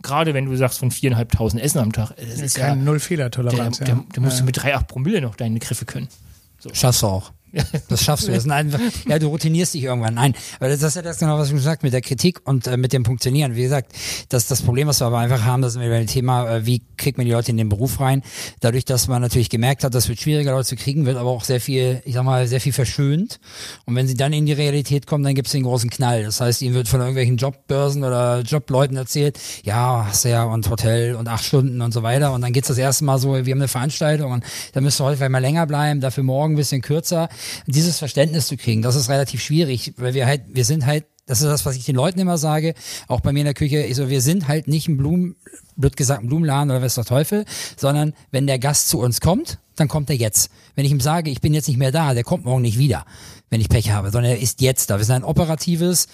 Gerade wenn du sagst von viereinhalbtausend Essen am Tag, das ist ja, Keine der, Null-Fehler-Toleranz. der, ja. der musst du mit 3,8 Promille noch deine Griffe können. Schaffst du auch. Das schaffst du. Das einfach, ja, du routinierst dich irgendwann. Nein, aber das ist ja das genau, was du gesagt mit der Kritik und äh, mit dem Funktionieren. Wie gesagt, das das Problem, was wir aber einfach haben, das ist ein Thema, äh, wie kriegt man die Leute in den Beruf rein? Dadurch, dass man natürlich gemerkt hat, das wird schwieriger, Leute zu kriegen, wird aber auch sehr viel, ich sag mal, sehr viel verschönt. Und wenn sie dann in die Realität kommen, dann gibt es den großen Knall. Das heißt, ihnen wird von irgendwelchen Jobbörsen oder Jobleuten erzählt, ja, hast ja und Hotel und acht Stunden und so weiter. Und dann geht's das erste Mal so, wir haben eine Veranstaltung und da müsst ihr heute vielleicht mal länger bleiben, dafür morgen ein bisschen kürzer dieses Verständnis zu kriegen, das ist relativ schwierig, weil wir halt, wir sind halt das ist das, was ich den Leuten immer sage, auch bei mir in der Küche. Ich so, wir sind halt nicht ein Blumen, blöd gesagt, ein Blumenladen oder was der Teufel, sondern wenn der Gast zu uns kommt, dann kommt er jetzt. Wenn ich ihm sage, ich bin jetzt nicht mehr da, der kommt morgen nicht wieder, wenn ich Pech habe, sondern er ist jetzt da. Wir sind ein operatives,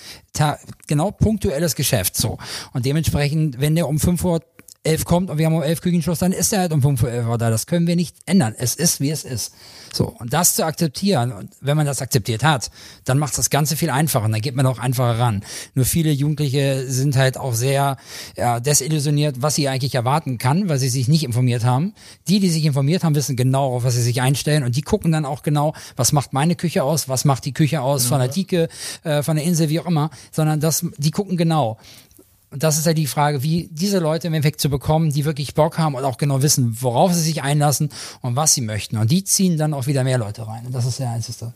genau punktuelles Geschäft, so. Und dementsprechend, wenn der um fünf Uhr elf kommt und wir haben um elf Küchenschluss, dann ist er halt um fünf Uhr elf Uhr da. Das können wir nicht ändern. Es ist, wie es ist. So. Und das zu akzeptieren, und wenn man das akzeptiert hat, dann macht das Ganze viel einfacher und dann geht man auch einfacher ran. Nur viele Jugendliche sind halt auch sehr ja, desillusioniert, was sie eigentlich erwarten kann, weil sie sich nicht informiert haben. Die, die sich informiert haben, wissen genau, auf was sie sich einstellen und die gucken dann auch genau, was macht meine Küche aus, was macht die Küche aus von der Dike, äh, von der Insel, wie auch immer, sondern das, die gucken genau. Und das ist ja die Frage, wie diese Leute im Endeffekt zu bekommen, die wirklich Bock haben und auch genau wissen, worauf sie sich einlassen und was sie möchten. Und die ziehen dann auch wieder mehr Leute rein. Und das ist der einzige.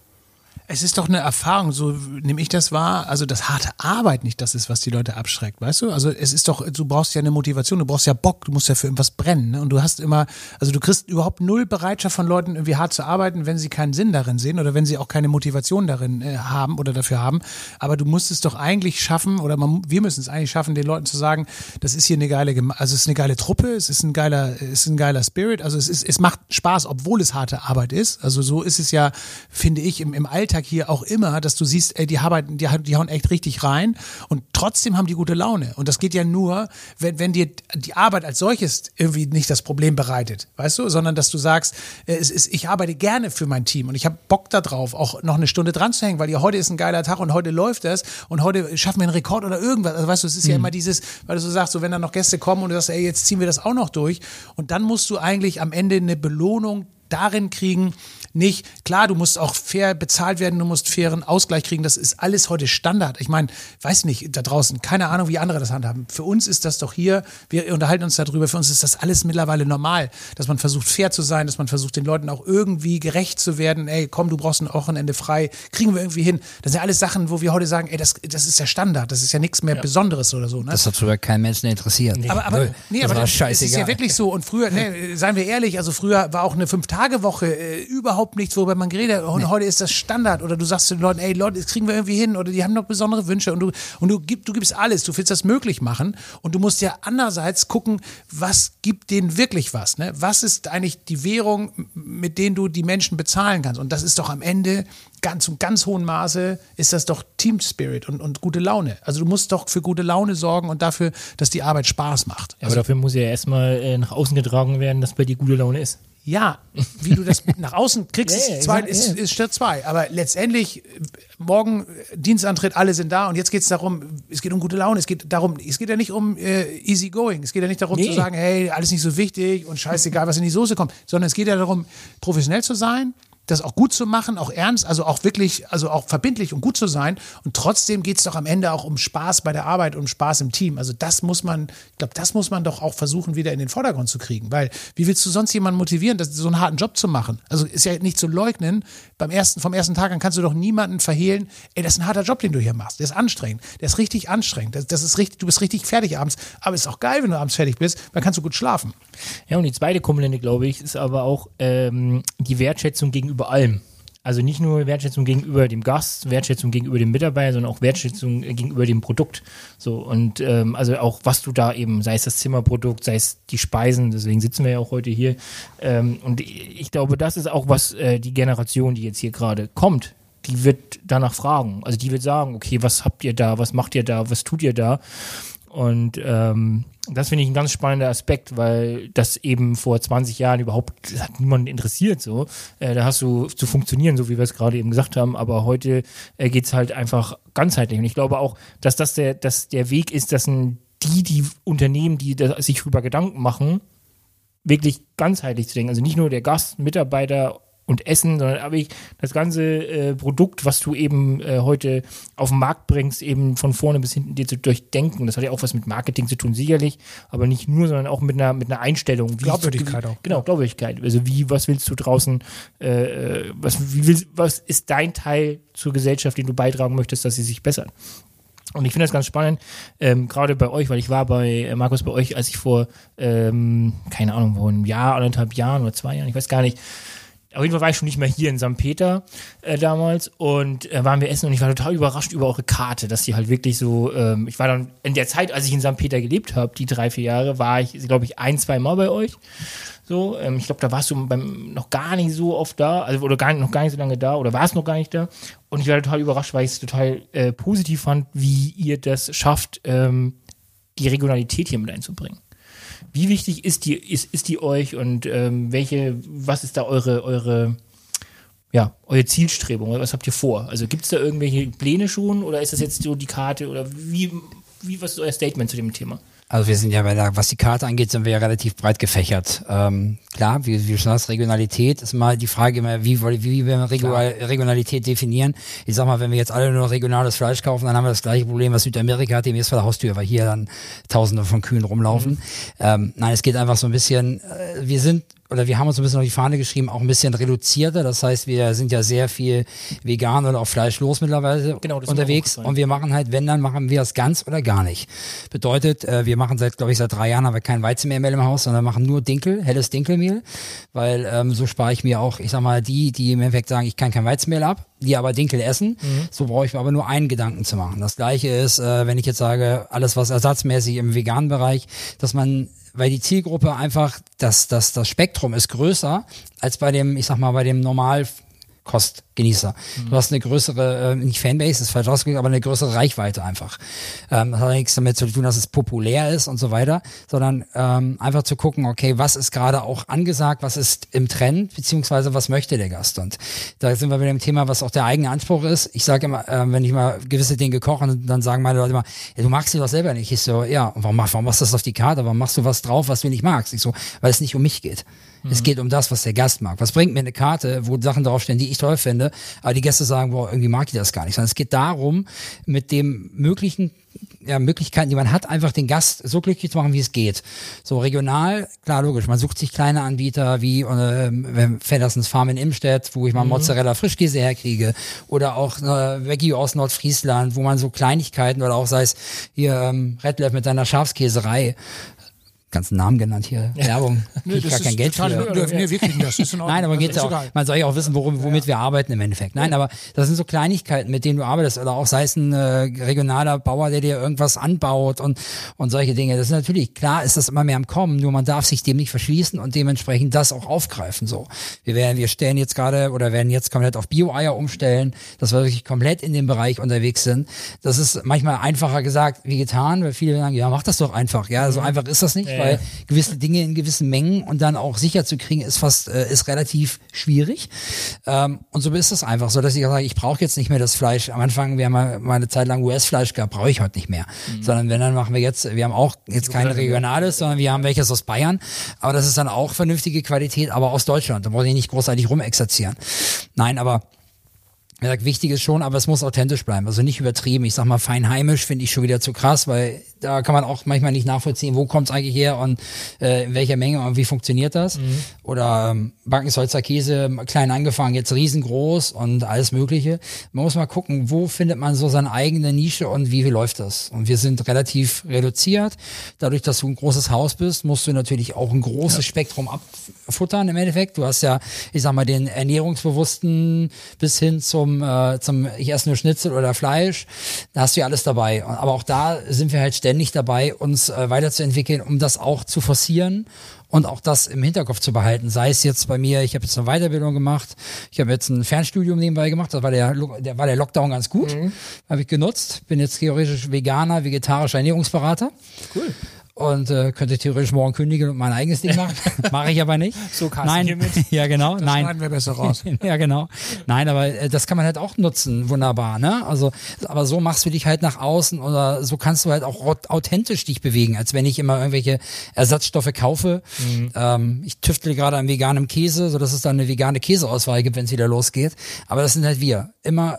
Es ist doch eine Erfahrung, so nehme ich das wahr. Also das harte Arbeit nicht das ist, was die Leute abschreckt, weißt du? Also es ist doch, du brauchst ja eine Motivation, du brauchst ja Bock, du musst ja für irgendwas brennen. Ne? Und du hast immer, also du kriegst überhaupt null Bereitschaft von Leuten, irgendwie hart zu arbeiten, wenn sie keinen Sinn darin sehen oder wenn sie auch keine Motivation darin äh, haben oder dafür haben. Aber du musst es doch eigentlich schaffen, oder man, wir müssen es eigentlich schaffen, den Leuten zu sagen, das ist hier eine geile, also es ist eine geile Truppe, es ist ein geiler, es ist ein geiler Spirit, also es ist, es macht Spaß, obwohl es harte Arbeit ist. Also so ist es ja, finde ich, im, im Alltag Alltag hier auch immer, dass du siehst, ey, die arbeiten, die, die hauen echt richtig rein und trotzdem haben die gute Laune. Und das geht ja nur, wenn, wenn dir die Arbeit als solches irgendwie nicht das Problem bereitet, weißt du, sondern dass du sagst, äh, es ist, ich arbeite gerne für mein Team und ich habe Bock darauf, auch noch eine Stunde dran zu hängen, weil ja heute ist ein geiler Tag und heute läuft das und heute schaffen wir einen Rekord oder irgendwas. Also weißt du, es ist mhm. ja immer dieses, weil du so sagst, so wenn dann noch Gäste kommen und du sagst, ey, jetzt ziehen wir das auch noch durch und dann musst du eigentlich am Ende eine Belohnung darin kriegen, nicht, klar, du musst auch fair bezahlt werden, du musst fairen Ausgleich kriegen, das ist alles heute Standard. Ich meine, weiß nicht, da draußen, keine Ahnung, wie andere das handhaben. Für uns ist das doch hier, wir unterhalten uns darüber, für uns ist das alles mittlerweile normal, dass man versucht fair zu sein, dass man versucht den Leuten auch irgendwie gerecht zu werden. Ey, komm, du brauchst ein Wochenende frei, kriegen wir irgendwie hin. Das sind ja alles Sachen, wo wir heute sagen, ey, das, das ist der Standard, das ist ja nichts mehr ja. Besonderes oder so. Ne? Das hat sogar keinen Menschen interessiert. Nee. Aber, aber, nee, das aber das, das ist ja wirklich so. Und früher, ne, seien wir ehrlich, also früher war auch eine Fünf-Tage-Woche äh, überhaupt nichts, worüber man geredet hat. Und nee. heute ist das Standard. Oder du sagst zu den Leuten, ey Leute, das kriegen wir irgendwie hin. Oder die haben noch besondere Wünsche. Und du, und du, gib, du gibst alles. Du willst das möglich machen. Und du musst ja andererseits gucken, was gibt denen wirklich was. Ne? Was ist eigentlich die Währung, mit denen du die Menschen bezahlen kannst? Und das ist doch am Ende ganz zum ganz hohen Maße ist das doch Team Spirit und, und gute Laune. Also du musst doch für gute Laune sorgen und dafür, dass die Arbeit Spaß macht. Also, aber dafür muss ja erstmal äh, nach außen getragen werden, dass bei dir gute Laune ist. Ja, wie du das nach außen kriegst, yeah, ist, <laughs> zwei, yeah. ist, ist Schritt zwei. Aber letztendlich, morgen Dienstantritt, alle sind da und jetzt geht es darum, es geht um gute Laune, es geht darum, es geht ja nicht um äh, easy going, es geht ja nicht darum nee. zu sagen, hey, alles nicht so wichtig und scheißegal, was in die Soße kommt, sondern es geht ja darum, professionell zu sein, das auch gut zu machen, auch ernst, also auch wirklich, also auch verbindlich und gut zu sein. Und trotzdem geht es doch am Ende auch um Spaß bei der Arbeit, um Spaß im Team. Also das muss man, ich glaube, das muss man doch auch versuchen, wieder in den Vordergrund zu kriegen. Weil wie willst du sonst jemanden motivieren, das, so einen harten Job zu machen? Also ist ja nicht zu leugnen, beim ersten, vom ersten Tag an kannst du doch niemanden verhehlen, ey, das ist ein harter Job, den du hier machst. Der ist anstrengend. Der ist richtig anstrengend. Das, das ist richtig, du bist richtig fertig abends. Aber ist auch geil, wenn du abends fertig bist, dann kannst du gut schlafen. Ja, und die zweite Komponente, glaube ich, ist aber auch ähm, die Wertschätzung gegenüber allem. Also nicht nur Wertschätzung gegenüber dem Gast, Wertschätzung gegenüber dem Mitarbeiter, sondern auch Wertschätzung gegenüber dem Produkt. So und ähm, also auch was du da eben, sei es das Zimmerprodukt, sei es die Speisen, deswegen sitzen wir ja auch heute hier. Ähm, und ich glaube, das ist auch was äh, die Generation, die jetzt hier gerade kommt, die wird danach fragen. Also die wird sagen, okay, was habt ihr da, was macht ihr da, was tut ihr da? Und ähm, das finde ich ein ganz spannender Aspekt, weil das eben vor 20 Jahren überhaupt hat niemanden interessiert. So, äh, da hast du zu funktionieren, so wie wir es gerade eben gesagt haben. Aber heute äh, geht es halt einfach ganzheitlich. Und ich glaube auch, dass das der, dass der Weg ist, dass ein, die, die Unternehmen, die da, sich darüber Gedanken machen, wirklich ganzheitlich zu denken. Also nicht nur der Gast, Mitarbeiter und Essen, sondern aber ich, das ganze äh, Produkt, was du eben äh, heute auf den Markt bringst, eben von vorne bis hinten dir zu durchdenken. Das hat ja auch was mit Marketing zu tun, sicherlich, aber nicht nur, sondern auch mit einer, mit einer Einstellung. Wie Glaubwürdigkeit auch. Genau, Glaubwürdigkeit. Also wie, was willst du draußen, äh, was, wie willst, was ist dein Teil zur Gesellschaft, den du beitragen möchtest, dass sie sich bessern? Und ich finde das ganz spannend, ähm, gerade bei euch, weil ich war bei äh, Markus bei euch, als ich vor, ähm, keine Ahnung, vor einem Jahr, anderthalb Jahren oder zwei Jahren, ich weiß gar nicht, auf jeden Fall war ich schon nicht mehr hier in St. Peter äh, damals und äh, waren wir essen und ich war total überrascht über eure Karte, dass die halt wirklich so, ähm, ich war dann in der Zeit, als ich in St. Peter gelebt habe, die drei, vier Jahre, war ich, glaube ich, ein, zwei Mal bei euch. So, ähm, ich glaube, da warst du beim, noch gar nicht so oft da, also oder gar, noch gar nicht so lange da oder warst noch gar nicht da. Und ich war total überrascht, weil ich es total äh, positiv fand, wie ihr das schafft, ähm, die Regionalität hier mit einzubringen. Wie wichtig ist die, ist, ist die euch und ähm, welche, was ist da eure, eure, ja, eure Zielstrebung? Was habt ihr vor? Also gibt es da irgendwelche Pläne schon oder ist das jetzt so die Karte oder wie, wie was ist euer Statement zu dem Thema? Also wir sind ja, bei der, was die Karte angeht, sind wir ja relativ breit gefächert. Ähm, klar, wie, wie schon sagst, Regionalität ist mal die Frage immer, wie, wie, wie wir Regional, Regionalität definieren. Ich sag mal, wenn wir jetzt alle nur regionales Fleisch kaufen, dann haben wir das gleiche Problem, was Südamerika hat, dem ist vor der Haustür, weil hier dann Tausende von Kühen rumlaufen. Mhm. Ähm, nein, es geht einfach so ein bisschen, äh, wir sind oder wir haben uns ein bisschen auf die Fahne geschrieben, auch ein bisschen reduzierter. Das heißt, wir sind ja sehr viel vegan oder auch fleischlos mittlerweile genau, unterwegs. Und wir machen halt, wenn, dann machen wir es ganz oder gar nicht. Bedeutet, äh, wir machen seit, glaube ich, seit drei Jahren haben wir kein Weizenmehl mehr im Haus, sondern machen nur Dinkel, helles Dinkelmehl. Weil ähm, so spare ich mir auch, ich sag mal, die, die im Endeffekt sagen, ich kann kein Weizenmehl ab, die aber Dinkel essen. Mhm. So brauche ich mir aber nur einen Gedanken zu machen. Das gleiche ist, äh, wenn ich jetzt sage, alles was ersatzmäßig im veganen Bereich, dass man weil die Zielgruppe einfach, das, das, das Spektrum ist größer als bei dem, ich sag mal, bei dem normal Kostgenießer. Mhm. Du hast eine größere, äh, nicht Fanbase, ist falsch ausgedrückt, aber eine größere Reichweite einfach. Ähm, das hat nichts damit zu tun, dass es populär ist und so weiter, sondern ähm, einfach zu gucken, okay, was ist gerade auch angesagt, was ist im Trend, beziehungsweise was möchte der Gast. Und da sind wir bei dem Thema, was auch der eigene Anspruch ist. Ich sage immer, äh, wenn ich mal gewisse Dinge koche, dann sagen meine Leute immer, ja, du magst sie doch selber nicht. Ich so, ja, warum, warum machst du das auf die Karte? Warum machst du was drauf, was du nicht magst? Ich so, weil es nicht um mich geht. Mhm. Es geht um das, was der Gast mag. Was bringt mir eine Karte, wo Sachen draufstehen, die ich toll finde, aber die Gäste sagen, boah, irgendwie mag ich das gar nicht. Sondern es geht darum, mit dem möglichen ja, Möglichkeiten, die man hat, einfach den Gast so glücklich zu machen, wie es geht. So regional, klar, logisch. Man sucht sich kleine Anbieter wie äh, Feddersons Farm in Imstedt, wo ich mal mhm. Mozzarella Frischkäse herkriege. Oder auch äh, Veggie aus Nordfriesland, wo man so Kleinigkeiten oder auch sei es hier ähm, Redlev mit seiner Schafskäserei ganzen Namen genannt hier. Werbung. <laughs> Nee, ich gar kein Geld für. Nee, wir kriegen das. Ist in <laughs> Nein, aber geht's ja auch, man soll ja auch wissen, worum, womit ja. wir arbeiten im Endeffekt. Nein, aber das sind so Kleinigkeiten, mit denen du arbeitest. Oder auch sei es ein äh, regionaler Bauer, der dir irgendwas anbaut und, und solche Dinge. Das ist natürlich, klar ist das immer mehr am Kommen, nur man darf sich dem nicht verschließen und dementsprechend das auch aufgreifen. So. Wir werden, wir stellen jetzt gerade oder werden jetzt komplett auf Bio-Eier umstellen, dass wir wirklich komplett in dem Bereich unterwegs sind. Das ist manchmal einfacher gesagt wie getan, weil viele sagen, ja, mach das doch einfach. Ja, so mhm. einfach ist das nicht. Ja weil gewisse Dinge in gewissen Mengen und dann auch sicher zu kriegen, ist fast, äh, ist relativ schwierig. Ähm, und so ist es einfach so, dass ich sage, ich brauche jetzt nicht mehr das Fleisch. Am Anfang, wir haben mal eine Zeit lang US-Fleisch gehabt, brauche ich heute nicht mehr. Mhm. Sondern wenn, dann machen wir jetzt, wir haben auch jetzt keine regionales, sondern wir haben welches aus Bayern. Aber das ist dann auch vernünftige Qualität, aber aus Deutschland. Da brauche ich nicht großartig rumexerzieren. Nein, aber ja, wichtig ist schon, aber es muss authentisch bleiben. Also nicht übertrieben. Ich sag mal, feinheimisch finde ich schon wieder zu krass, weil da kann man auch manchmal nicht nachvollziehen, wo kommt es eigentlich her und äh, in welcher Menge und wie funktioniert das. Mhm. Oder ähm, Backensolzer Käse, klein angefangen, jetzt riesengroß und alles Mögliche. Man muss mal gucken, wo findet man so seine eigene Nische und wie, wie läuft das. Und wir sind relativ reduziert. Dadurch, dass du ein großes Haus bist, musst du natürlich auch ein großes ja. Spektrum abfuttern im Endeffekt. Du hast ja, ich sag mal, den Ernährungsbewussten bis hin zum, äh, zum ich esse nur Schnitzel oder Fleisch. Da hast du ja alles dabei. Aber auch da sind wir halt ständig dabei, uns äh, weiterzuentwickeln, um das auch zu forcieren und auch das im Hinterkopf zu behalten. Sei es jetzt bei mir, ich habe jetzt eine Weiterbildung gemacht, ich habe jetzt ein Fernstudium nebenbei gemacht, das war der, der war der Lockdown ganz gut, mhm. habe ich genutzt, bin jetzt theoretisch Veganer, vegetarischer Ernährungsberater. Cool. Und äh, könnte theoretisch morgen kündigen und mein eigenes Ding machen. <laughs> Mache ich aber nicht. So Carsten Nein, hiermit. <laughs> ja genau. Das Nein, schneiden wir besser raus. <laughs> ja, genau. Nein, aber äh, das kann man halt auch nutzen, wunderbar, ne? Also, aber so machst du dich halt nach außen oder so kannst du halt auch aut- authentisch dich bewegen, als wenn ich immer irgendwelche Ersatzstoffe kaufe. Ähm, ich tüftle gerade an veganem Käse, so dass es dann eine vegane Käseauswahl gibt, wenn es wieder losgeht. Aber das sind halt wir. Immer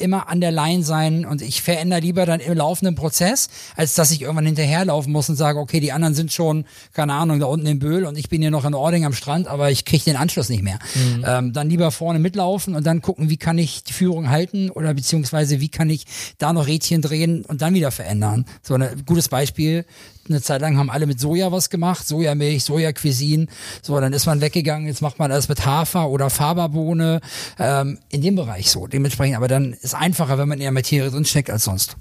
immer an der Line sein und ich verändere lieber dann im laufenden Prozess, als dass ich irgendwann hinterherlaufen muss und sage, okay, die anderen sind schon, keine Ahnung, da unten in Böhl und ich bin hier noch in Ording am Strand, aber ich kriege den Anschluss nicht mehr. Ähm, dann lieber vorne mitlaufen und dann gucken, wie kann ich die Führung halten oder beziehungsweise wie kann ich da noch Rädchen drehen und dann wieder verändern. So ein gutes Beispiel, eine Zeit lang haben alle mit Soja was gemacht, Sojamilch, Soja-Cuisine. So, dann ist man weggegangen, jetzt macht man alles mit Hafer oder Faberbohne, ähm, in dem Bereich so. Dementsprechend, aber dann ist einfacher, wenn man der Materie drin steckt als sonst.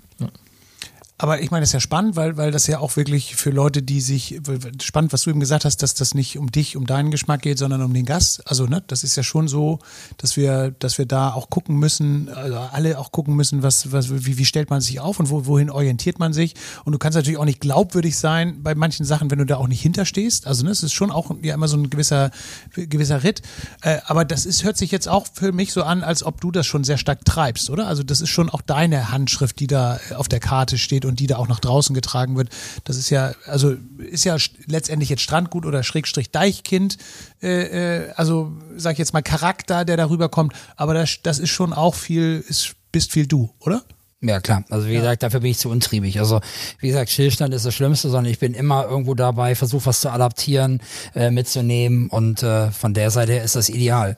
Aber ich meine, das ist ja spannend, weil, weil das ja auch wirklich für Leute, die sich, spannend, was du eben gesagt hast, dass das nicht um dich, um deinen Geschmack geht, sondern um den Gast. Also, ne, das ist ja schon so, dass wir, dass wir da auch gucken müssen, also alle auch gucken müssen, was, was, wie, wie stellt man sich auf und wo, wohin orientiert man sich. Und du kannst natürlich auch nicht glaubwürdig sein bei manchen Sachen, wenn du da auch nicht hinterstehst. Also, ne, es ist schon auch ja immer so ein gewisser, gewisser Ritt. Äh, aber das ist, hört sich jetzt auch für mich so an, als ob du das schon sehr stark treibst, oder? Also, das ist schon auch deine Handschrift, die da auf der Karte steht und die da auch nach draußen getragen wird. Das ist ja, also ist ja letztendlich jetzt Strandgut oder Schrägstrich Deichkind, äh, äh, also sag ich jetzt mal Charakter, der darüber kommt, aber das, das ist schon auch viel, ist, bist viel du, oder? Ja, klar. Also wie gesagt, dafür bin ich zu untriebig. Also wie gesagt, Stillstand ist das Schlimmste, sondern ich bin immer irgendwo dabei, versuche was zu adaptieren, äh, mitzunehmen und äh, von der Seite her ist das ideal.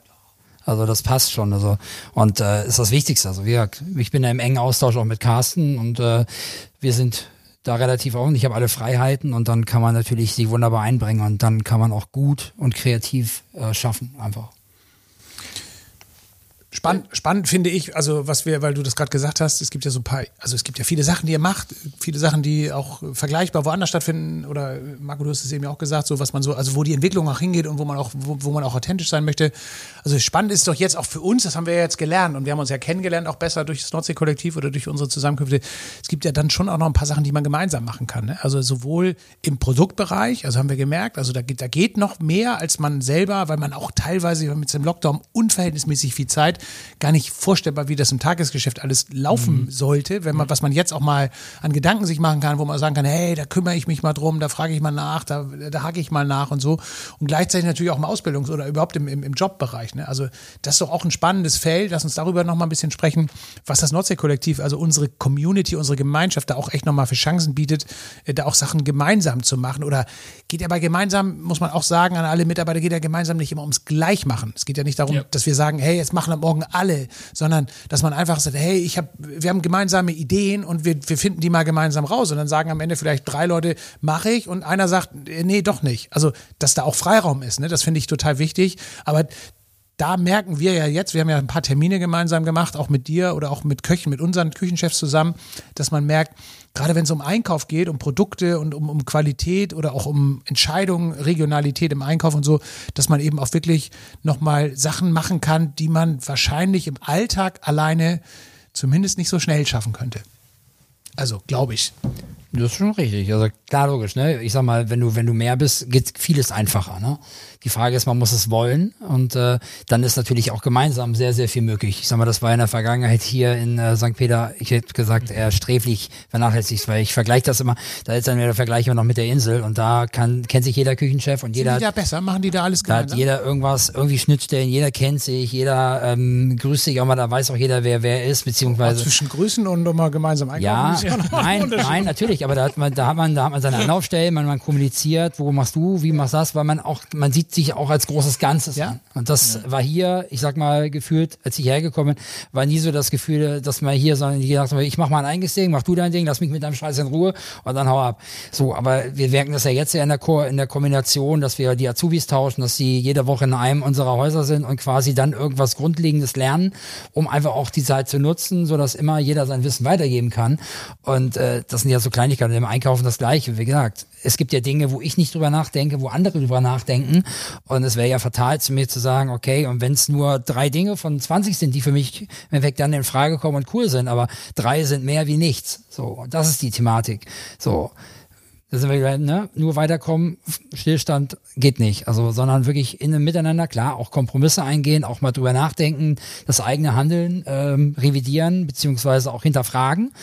Also das passt schon. Also und äh, ist das Wichtigste. Also wie gesagt, ich bin da im engen Austausch auch mit Carsten und äh, wir sind da relativ offen. Ich habe alle Freiheiten und dann kann man natürlich sie wunderbar einbringen und dann kann man auch gut und kreativ äh, schaffen einfach. Spannend, spannend finde ich, also was wir, weil du das gerade gesagt hast, es gibt ja so ein paar, also es gibt ja viele Sachen, die ihr macht, viele Sachen, die auch vergleichbar woanders stattfinden oder Marco, du hast es eben ja auch gesagt, so was man so, also wo die Entwicklung auch hingeht und wo man auch, wo, wo man auch authentisch sein möchte. Also spannend ist doch jetzt auch für uns, das haben wir ja jetzt gelernt und wir haben uns ja kennengelernt, auch besser durch das Nordsee-Kollektiv oder durch unsere Zusammenkünfte. Es gibt ja dann schon auch noch ein paar Sachen, die man gemeinsam machen kann. Ne? Also sowohl im Produktbereich, also haben wir gemerkt, also da geht, da geht noch mehr als man selber, weil man auch teilweise mit dem Lockdown unverhältnismäßig viel Zeit gar nicht vorstellbar, wie das im Tagesgeschäft alles laufen sollte, wenn man, was man jetzt auch mal an Gedanken sich machen kann, wo man sagen kann, hey, da kümmere ich mich mal drum, da frage ich mal nach, da, da hake ich mal nach und so. Und gleichzeitig natürlich auch im Ausbildungs- oder überhaupt im, im, im Jobbereich. Ne? Also das ist doch auch ein spannendes Feld. Lass uns darüber noch mal ein bisschen sprechen, was das Nordsee-Kollektiv, also unsere Community, unsere Gemeinschaft da auch echt noch mal für Chancen bietet, äh, da auch Sachen gemeinsam zu machen. Oder geht ja bei gemeinsam, muss man auch sagen, an alle Mitarbeiter, geht ja gemeinsam nicht immer ums Gleichmachen. Es geht ja nicht darum, Ja. dass wir sagen, hey, jetzt machen am Morgen alle, sondern dass man einfach sagt, hey, ich hab, wir haben gemeinsame Ideen und wir, wir finden die mal gemeinsam raus und dann sagen am Ende vielleicht drei Leute, mache ich und einer sagt, äh, nee, doch nicht. Also, dass da auch Freiraum ist, ne? das finde ich total wichtig. Aber da merken wir ja jetzt, wir haben ja ein paar Termine gemeinsam gemacht, auch mit dir oder auch mit Köchen, mit unseren Küchenchefs zusammen, dass man merkt, gerade wenn es um Einkauf geht, um Produkte und um, um Qualität oder auch um Entscheidungen, Regionalität im Einkauf und so, dass man eben auch wirklich nochmal Sachen machen kann, die man wahrscheinlich im Alltag alleine zumindest nicht so schnell schaffen könnte. Also, glaube ich. Das ist schon richtig. Also klar, logisch, ne? Ich sag mal, wenn du, wenn du mehr bist, geht vieles einfacher, ne? Die Frage ist, man muss es wollen und äh, dann ist natürlich auch gemeinsam sehr, sehr viel möglich. Ich sag mal, das war in der Vergangenheit hier in äh, St. Peter, ich hätte gesagt, eher sträflich vernachlässigt, weil ich vergleiche das immer, da ist dann wieder der Vergleich immer noch mit der Insel und da kann, kennt sich jeder Küchenchef und Sind jeder die da besser? Machen die da alles da hat gemeinsam? jeder irgendwas, irgendwie Schnittstellen, jeder kennt sich, jeder ähm, grüßt sich auch mal, da weiß auch jeder, wer wer ist, beziehungsweise Zwischen Grüßen und nochmal gemeinsam einkaufen. ja, nein, nein, natürlich, aber da hat man, da hat man, da hat man seine Anlaufstellen, man, man kommuniziert, wo machst du, wie machst du das, weil man auch, man sieht sich auch als großes Ganzes Ja. an. Und das war hier, ich sag mal, gefühlt, als ich hergekommen bin, war nie so das Gefühl, dass man hier, sondern die gesagt haben, ich mach mal ein eigenes Ding, mach du dein Ding, lass mich mit deinem Scheiß in Ruhe und dann hau ab. So, aber wir merken das ja jetzt ja in der, Ko in der Kombination, dass wir die Azubis tauschen, dass sie jede Woche in einem unserer Häuser sind und quasi dann irgendwas Grundlegendes lernen, um einfach auch die Zeit zu nutzen, so dass immer jeder sein Wissen weitergeben kann. Und äh, das sind ja so Kleinigkeiten im Einkaufen das Gleiche. Wie gesagt, es gibt ja Dinge, wo ich nicht drüber nachdenke, wo andere drüber nachdenken. Und es wäre ja fatal zu mir zu sagen, okay, und wenn es nur drei Dinge von 20 sind, die für mich im Endeffekt dann in Frage kommen und cool sind, aber drei sind mehr wie nichts. So, und das ist die Thematik. So Da sind wir, ne? Nur weiterkommen, Stillstand geht nicht. Also, sondern wirklich in einem Miteinander, klar, auch Kompromisse eingehen, auch mal drüber nachdenken, das eigene Handeln ähm, revidieren, beziehungsweise auch hinterfragen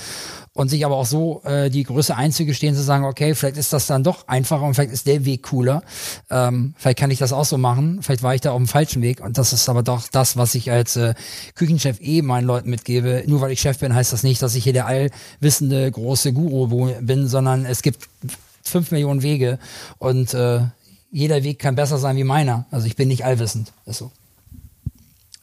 und sich aber auch so äh, die Größe einzugestehen, zu sagen, okay, vielleicht ist das dann doch einfacher und vielleicht ist der Weg cooler. Ähm, vielleicht kann ich das auch so machen, vielleicht war ich da auf dem falschen Weg und das ist aber doch das, was ich als äh, Küchenchef eh meinen Leuten mitgebe. Nur weil ich Chef bin, heißt das nicht, dass ich hier der allwissende große Guru bin, sondern es gibt fünf Millionen Wege und äh, jeder Weg kann besser sein wie meiner. Also ich bin nicht allwissend. Ist so.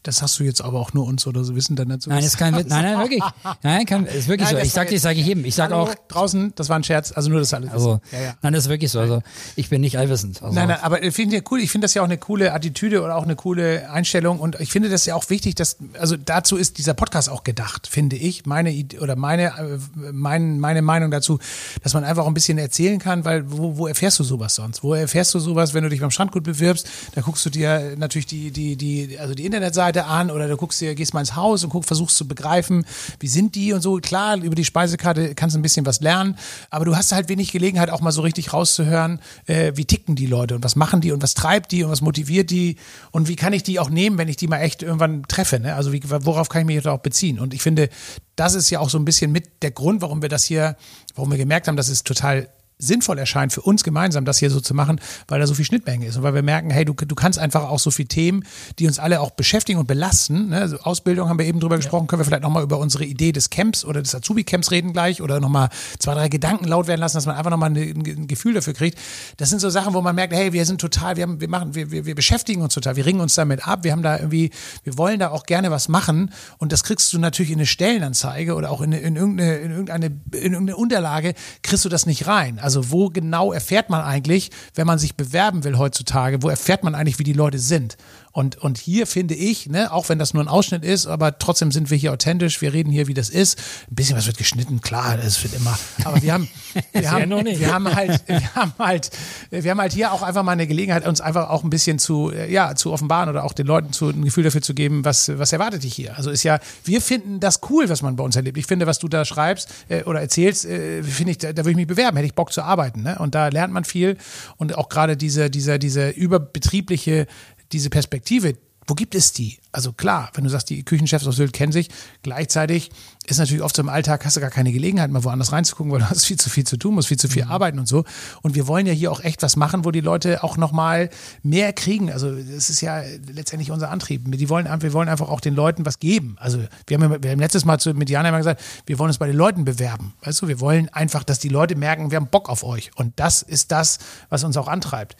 Das hast du jetzt aber auch nur uns oder so wissen dann dazu. Nein, ist kein Witz. Nein, nein, wirklich. <laughs> Nein, kann, ist wirklich Nein, so. das Ich sag ich sage jedem. Ich sag Hallo, auch, draußen, das war ein Scherz, also nur das alles. also, ja, ja. nein, das ist wirklich so. Also, ich bin nicht allwissend. Also, Nein, nein, aber ich finde ja cool, ich finde das ja auch eine coole Attitüde oder auch eine coole Einstellung und ich finde das ja auch wichtig, dass, also dazu ist dieser Podcast auch gedacht, finde ich, meine Idee oder meine, äh, mein, meine Meinung dazu, dass man einfach ein bisschen erzählen kann, weil wo, wo erfährst du sowas sonst? Wo erfährst du sowas, wenn du dich beim Strandgut bewirbst? Da guckst du dir natürlich die, die, die, also die Internetseite an oder du guckst dir, gehst mal ins Haus und guck, versuchst zu begreifen, wie sind die und so. Klar, über die Speisekarte kannst du ein bisschen was lernen, aber du hast halt wenig Gelegenheit, auch mal so richtig rauszuhören, äh, wie ticken die Leute und was machen die und was treibt die und was motiviert die und wie kann ich die auch nehmen, wenn ich die mal echt irgendwann treffe. Ne? Also wie, worauf kann ich mich da auch beziehen? Und ich finde, das ist ja auch so ein bisschen mit der Grund, warum wir das hier, warum wir gemerkt haben, dass es total sinnvoll erscheint für uns gemeinsam, das hier so zu machen, weil da so viel Schnittmenge ist und weil wir merken, hey, du, du kannst einfach auch so viele Themen, die uns alle auch beschäftigen und belasten. Ne? Also Ausbildung haben wir eben drüber gesprochen, können wir vielleicht nochmal über unsere Idee des Camps oder des Azubi-Camps reden gleich oder nochmal zwei, drei Gedanken laut werden lassen, dass man einfach nochmal ein, ein Gefühl dafür kriegt. Das sind so Sachen, wo man merkt, hey, wir sind total, wir haben, wir machen, wir, wir, wir beschäftigen uns total, wir ringen uns damit ab, wir haben da irgendwie, wir wollen da auch gerne was machen und das kriegst du natürlich in eine Stellenanzeige oder auch in, in, irgendeine, in, irgendeine, in irgendeine Unterlage, kriegst du das nicht rein. Also wo genau erfährt man eigentlich, wenn man sich bewerben will heutzutage, wo erfährt man eigentlich, wie die Leute sind? Und, und hier finde ich, ne, auch wenn das nur ein Ausschnitt ist, aber trotzdem sind wir hier authentisch, wir reden hier, wie das ist. Ein bisschen was wird geschnitten, klar, das wird immer. Aber wir haben, <laughs> wir haben, wir haben halt, wir haben halt, wir haben halt hier auch einfach mal eine Gelegenheit, uns einfach auch ein bisschen zu, ja, zu offenbaren oder auch den Leuten zu, ein Gefühl dafür zu geben, was, was erwartet dich hier. Also ist ja, wir finden das cool, was man bei uns erlebt. Ich finde, was du da schreibst äh, oder erzählst, äh, finde ich, da, da würde ich mich bewerben, hätte ich Bock zu arbeiten. Ne? Und da lernt man viel und auch gerade diese, diese, diese überbetriebliche, diese Perspektive, wo gibt es die? Also klar, wenn du sagst, die Küchenchefs aus Sylt kennen sich, gleichzeitig ist natürlich oft so im Alltag, hast du gar keine Gelegenheit, mal woanders reinzugucken, weil du hast viel zu viel zu tun, musst viel zu viel arbeiten und so. Und wir wollen ja hier auch echt was machen, wo die Leute auch nochmal mehr kriegen. Also das ist ja letztendlich unser Antrieb. Die wollen, wir wollen einfach auch den Leuten was geben. Also wir haben, ja- wir haben letztes Mal zu, mit Jana immer gesagt, wir wollen uns bei den Leuten bewerben. Weißt du, wir wollen einfach, dass die Leute merken, wir haben Bock auf euch. Und das ist das, was uns auch antreibt.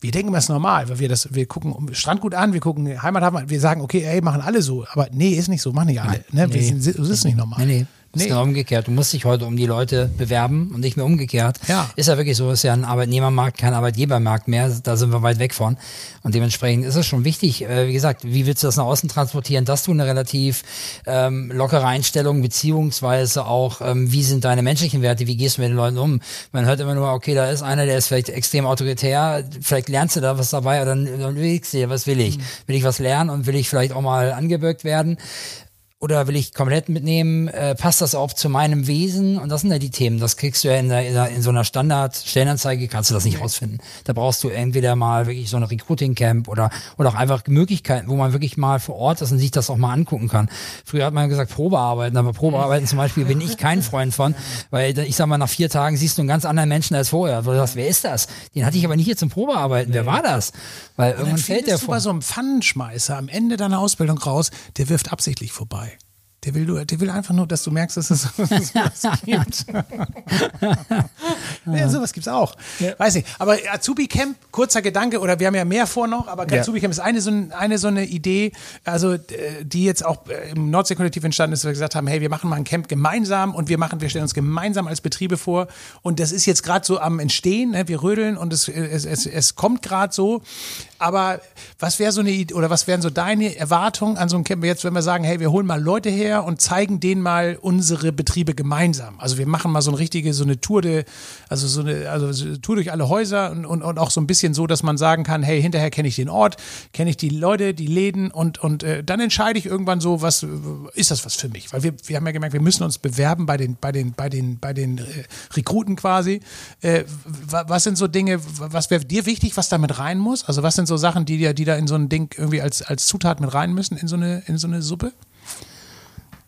Wir denken immer, es ist normal, weil wir das, wir gucken Strandgut an, wir gucken Heimathafen an, wir sagen, okay, ey, machen alle so. Aber nee, ist nicht so, machen nicht alle. Ne? Nee. sind, das ist nicht normal. Nee, nee. Nee. ist genau umgekehrt. Du musst dich heute um die Leute bewerben und nicht mehr umgekehrt. Ja. Ist ja wirklich so, ist ja ein Arbeitnehmermarkt, kein Arbeitgebermarkt mehr. Da sind wir weit weg von. Und dementsprechend ist es schon wichtig, äh, wie gesagt, wie willst du das nach außen transportieren, dass du eine relativ ähm, lockere Einstellung, beziehungsweise auch, ähm, wie sind deine menschlichen Werte, wie gehst du mit den Leuten um? Man hört immer nur, okay, da ist einer, der ist vielleicht extrem autoritär, vielleicht lernst du da was dabei oder dann, dann überlegst du dir, was will ich? Will ich was lernen und will ich vielleicht auch mal angeböckt werden? Oder will ich komplett mitnehmen? Äh, passt das auch zu meinem Wesen? Und das sind ja die Themen. Das kriegst du ja in, der, in, so einer Standard-Stellenanzeige, kannst du das nicht rausfinden. Da brauchst du entweder mal wirklich so eine Recruiting-Camp oder, oder auch einfach Möglichkeiten, wo man wirklich mal vor Ort ist und sich das auch mal angucken kann. Früher hat man gesagt Probearbeiten, aber Probearbeiten zum Beispiel bin ich kein Freund von, weil ich sag mal, nach vier Tagen siehst du einen ganz anderen Menschen als vorher. Wo du sagst, wer ist das? Den hatte ich aber nicht hier zum Probearbeiten. Wer war das? Weil irgendwann fällt der findest du vor. bei so einem Pfannenschmeißer am Ende deiner Ausbildung raus, der wirft absichtlich vorbei. Der will, nur- der will einfach nur, dass du merkst, dass es <laughs> sowas <laughs> gibt. <laughs> ja, sowas gibt's auch. Weiß nicht. Aber Azubi Camp, kurzer Gedanke, oder wir haben ja mehr vor noch, aber Ja. Azubi Camp ist eine so, ein- eine so eine Idee, also äh, die jetzt auch äh, im Nordsee-Kollektiv entstanden ist, dass wir gesagt haben, hey, wir machen mal ein Camp gemeinsam und wir machen, wir stellen uns gemeinsam als Betriebe vor. Und das ist jetzt gerade so am Entstehen, ne? wir rödeln und es, es, es, es kommt gerade so. Aber was wäre so eine Idee oder was wären so deine Erwartungen an so einem Camp jetzt, wenn wir sagen, hey, wir holen mal Leute her und zeigen denen mal unsere Betriebe gemeinsam. Also wir machen mal so eine richtige, so eine Tour de, also so eine, also so eine Tour durch alle Häuser und, und, und auch so ein bisschen so, dass man sagen kann, hey, hinterher kenne ich den Ort, kenne ich die Leute, die Läden und, und äh, dann entscheide ich irgendwann so, was ist das was für mich? Weil wir, wir haben ja gemerkt, wir müssen uns bewerben bei den, bei den, bei den, bei den äh, Rekruten quasi. Äh, was sind so Dinge, was wäre dir wichtig, was damit rein muss? Also was sind so Sachen, die, die da in so ein Ding irgendwie als, als Zutat mit rein müssen, in so eine, in so eine Suppe?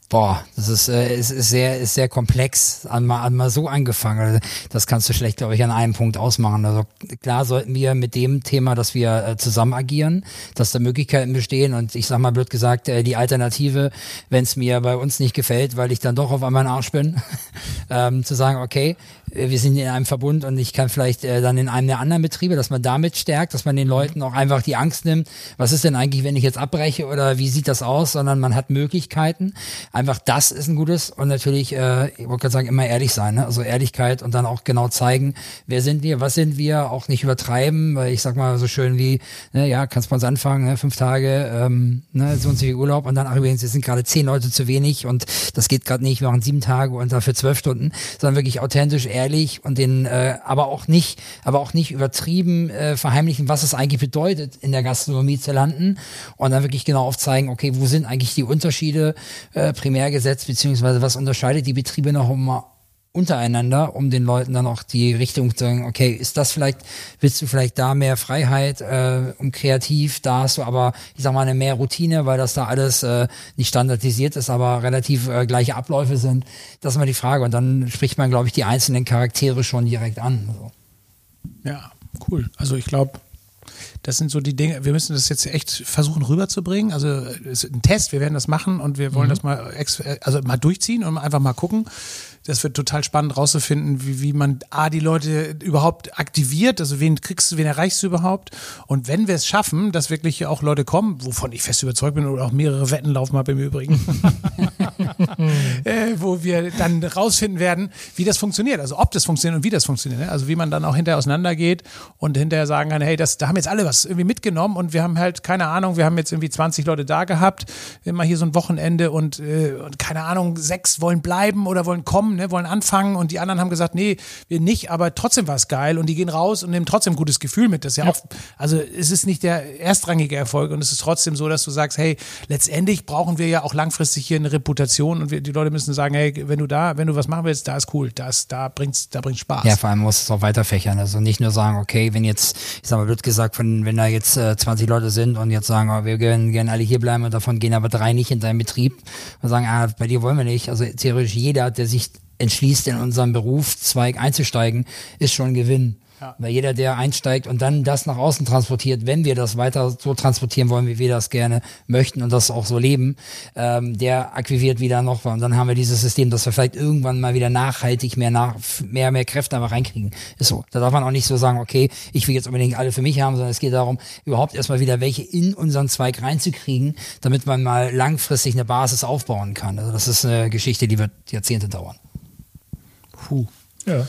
Boah, das ist, äh, ist, ist sehr, ist sehr komplex, an mal, so angefangen. Also, das kannst du schlecht, glaube ich, an einem Punkt ausmachen. Also klar sollten wir mit dem Thema, dass wir äh, zusammen agieren, dass da Möglichkeiten bestehen und ich sag mal blöd gesagt, äh, die Alternative, wenn es mir bei uns nicht gefällt, weil ich dann doch auf einmal ein Arsch bin, <laughs> ähm, zu sagen, okay, wir sind in einem Verbund und ich kann vielleicht äh, dann in einem der anderen Betriebe, dass man damit stärkt, dass man den Leuten auch einfach die Angst nimmt, was ist denn eigentlich, wenn ich jetzt abbreche oder wie sieht das aus, sondern man hat Möglichkeiten einfach das ist ein gutes und natürlich, äh, ich wollte gerade sagen, immer ehrlich sein, ne? also Ehrlichkeit und dann auch genau zeigen, wer sind wir, was sind wir, auch nicht übertreiben, weil ich sag mal so schön wie, ne, ja, kannst bei uns anfangen, ne? fünf Tage, ähm, ne, so und so viel Urlaub und dann, ach übrigens, es sind gerade zehn Leute zu wenig und das geht gerade nicht, wir machen sieben Tage und dafür zwölf Stunden, sondern wirklich authentisch, ehrlich und den, äh, aber auch nicht, aber auch nicht übertrieben äh, verheimlichen, was es eigentlich bedeutet, in der Gastronomie zu landen und dann wirklich genau aufzeigen, okay, wo sind eigentlich die Unterschiede, äh, Primärgesetz Gesetz, beziehungsweise was unterscheidet die Betriebe noch immer untereinander, um den Leuten dann auch die Richtung zu sagen, okay, ist das vielleicht, willst du vielleicht da mehr Freiheit äh, und kreativ, da hast du aber, ich sag mal, eine mehr Routine, weil das da alles äh, nicht standardisiert ist, aber relativ äh, gleiche Abläufe sind. Das ist mal die Frage. Und dann spricht man, glaube ich, die einzelnen Charaktere schon direkt an. So. Ja, cool. Also ich glaube, das sind so die Dinge, wir müssen das jetzt echt versuchen rüberzubringen. Also es ist ein Test, wir werden das machen und wir wollen mhm. das mal, also mal durchziehen und einfach mal gucken, das wird total spannend rauszufinden, wie, wie man A, die Leute überhaupt aktiviert, also wen kriegst du, wen erreichst du überhaupt? Und wenn wir es schaffen, dass wirklich auch Leute kommen, wovon ich fest überzeugt bin oder auch mehrere Wetten laufen habe im Übrigen, <laughs> <laughs> äh, wo wir dann rausfinden werden, wie das funktioniert, also ob das funktioniert und wie das funktioniert. Ne? Also wie man dann auch hinterher auseinandergeht und hinterher sagen kann, hey, das, da haben jetzt alle was irgendwie mitgenommen und wir haben halt, keine Ahnung, wir haben jetzt irgendwie 20 Leute da gehabt, immer hier so ein Wochenende und, äh, und keine Ahnung, sechs wollen bleiben oder wollen kommen ne, wollen anfangen und die anderen haben gesagt, nee, wir nicht, aber trotzdem war es geil und die gehen raus und nehmen trotzdem ein gutes Gefühl mit. Das ist ja, ja. auch, also es ist nicht der erstrangige Erfolg und es ist trotzdem so, dass du sagst, hey, letztendlich brauchen wir ja auch langfristig hier eine Reputation und wir, die Leute müssen sagen, hey, wenn du da, wenn du was machen willst, da ist cool, das, da bringt's, da bringt's Spaß. Ja, vor allem muss es auch weiterfächern. Also nicht nur sagen, okay, wenn jetzt, ich sag mal, wird gesagt, wenn, wenn da jetzt äh, 20 Leute sind und jetzt sagen, oh, wir können gerne alle hier bleiben und davon gehen aber drei nicht in deinen Betrieb und sagen, ah, bei dir wollen wir nicht. Also theoretisch jeder, der sich entschließt, in unseren Berufszweig einzusteigen, ist schon ein Gewinn. Ja. Weil jeder, der einsteigt und dann das nach außen transportiert, wenn wir das weiter so transportieren wollen, wie wir das gerne möchten und das auch so leben, ähm, der akquiriert wieder noch und dann haben wir dieses System, dass wir vielleicht irgendwann mal wieder nachhaltig mehr nach, mehr, mehr Kräfte einfach reinkriegen. Ist so. Da darf man auch nicht so sagen, okay, ich will jetzt unbedingt alle für mich haben, sondern es geht darum, überhaupt erstmal wieder welche in unseren Zweig reinzukriegen, damit man mal langfristig eine Basis aufbauen kann. Also das ist eine Geschichte, die wird Jahrzehnte dauern. Puh. Ja.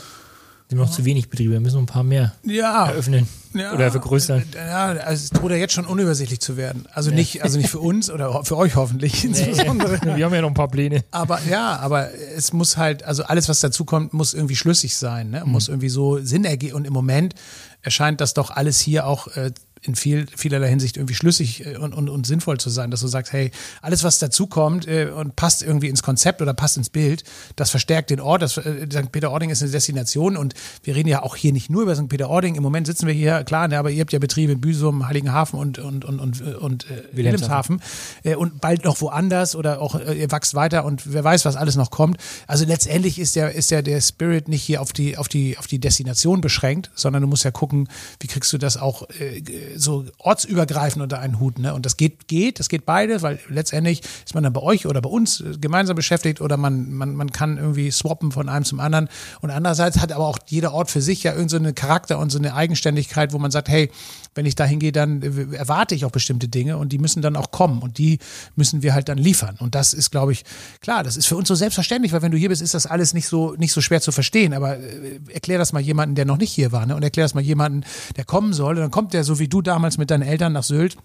Wir haben noch zu wenig Betriebe, wir müssen noch ein paar mehr ja. eröffnen ja. oder vergrößern. Ja, also es droht ja jetzt schon unübersichtlich zu werden. Also nicht, also nicht für uns oder für euch hoffentlich insbesondere. <laughs> Wir haben ja noch ein paar Pläne. Aber ja, aber es muss halt, also alles, was dazu kommt, muss irgendwie schlüssig sein, ne? Muss mhm. irgendwie so Sinn ergeben. Und im Moment erscheint das doch alles hier auch äh, in viel, vielerlei Hinsicht irgendwie schlüssig äh, und, und, und sinnvoll zu sein, dass du sagst, hey, alles, was dazukommt äh, und passt irgendwie ins Konzept oder passt ins Bild, das verstärkt den Ort. Das, äh, St. Peter-Ording ist eine Destination und wir reden ja auch hier nicht nur über St. Peter-Ording. Im Moment sitzen wir hier, klar, ne, aber ihr habt ja Betriebe in Büsum, Heiligenhafen und, und, und, und, und äh, Wilhelmshaven äh, und bald noch woanders oder auch äh, ihr wächst weiter und wer weiß, was alles noch kommt. Also letztendlich ist ja, ist ja der Spirit nicht hier auf die, auf die, auf die Destination beschränkt, sondern du musst ja gucken, wie kriegst du das auch äh, so ortsübergreifend unter einen Hut. Ne? Und das geht, geht, das geht beide, weil letztendlich ist man dann bei euch oder bei uns äh, gemeinsam beschäftigt oder man, man, man kann irgendwie swappen von einem zum anderen. Und andererseits hat aber auch jeder Ort für sich ja irgendeinen so Charakter und so eine Eigenständigkeit, wo man sagt, hey, wenn ich da hingehe, dann äh, erwarte ich auch bestimmte Dinge und die müssen dann auch kommen und die müssen wir halt dann liefern. Und das ist, glaube ich, klar, das ist für uns so selbstverständlich, weil wenn du hier bist, ist das alles nicht so, nicht so schwer zu verstehen. Aber äh, erklär das mal jemanden, der noch nicht hier war, ne? Und erklär das mal jemanden, der kommen soll. Und dann kommt der so wie du du damals mit deinen Eltern nach Sylt.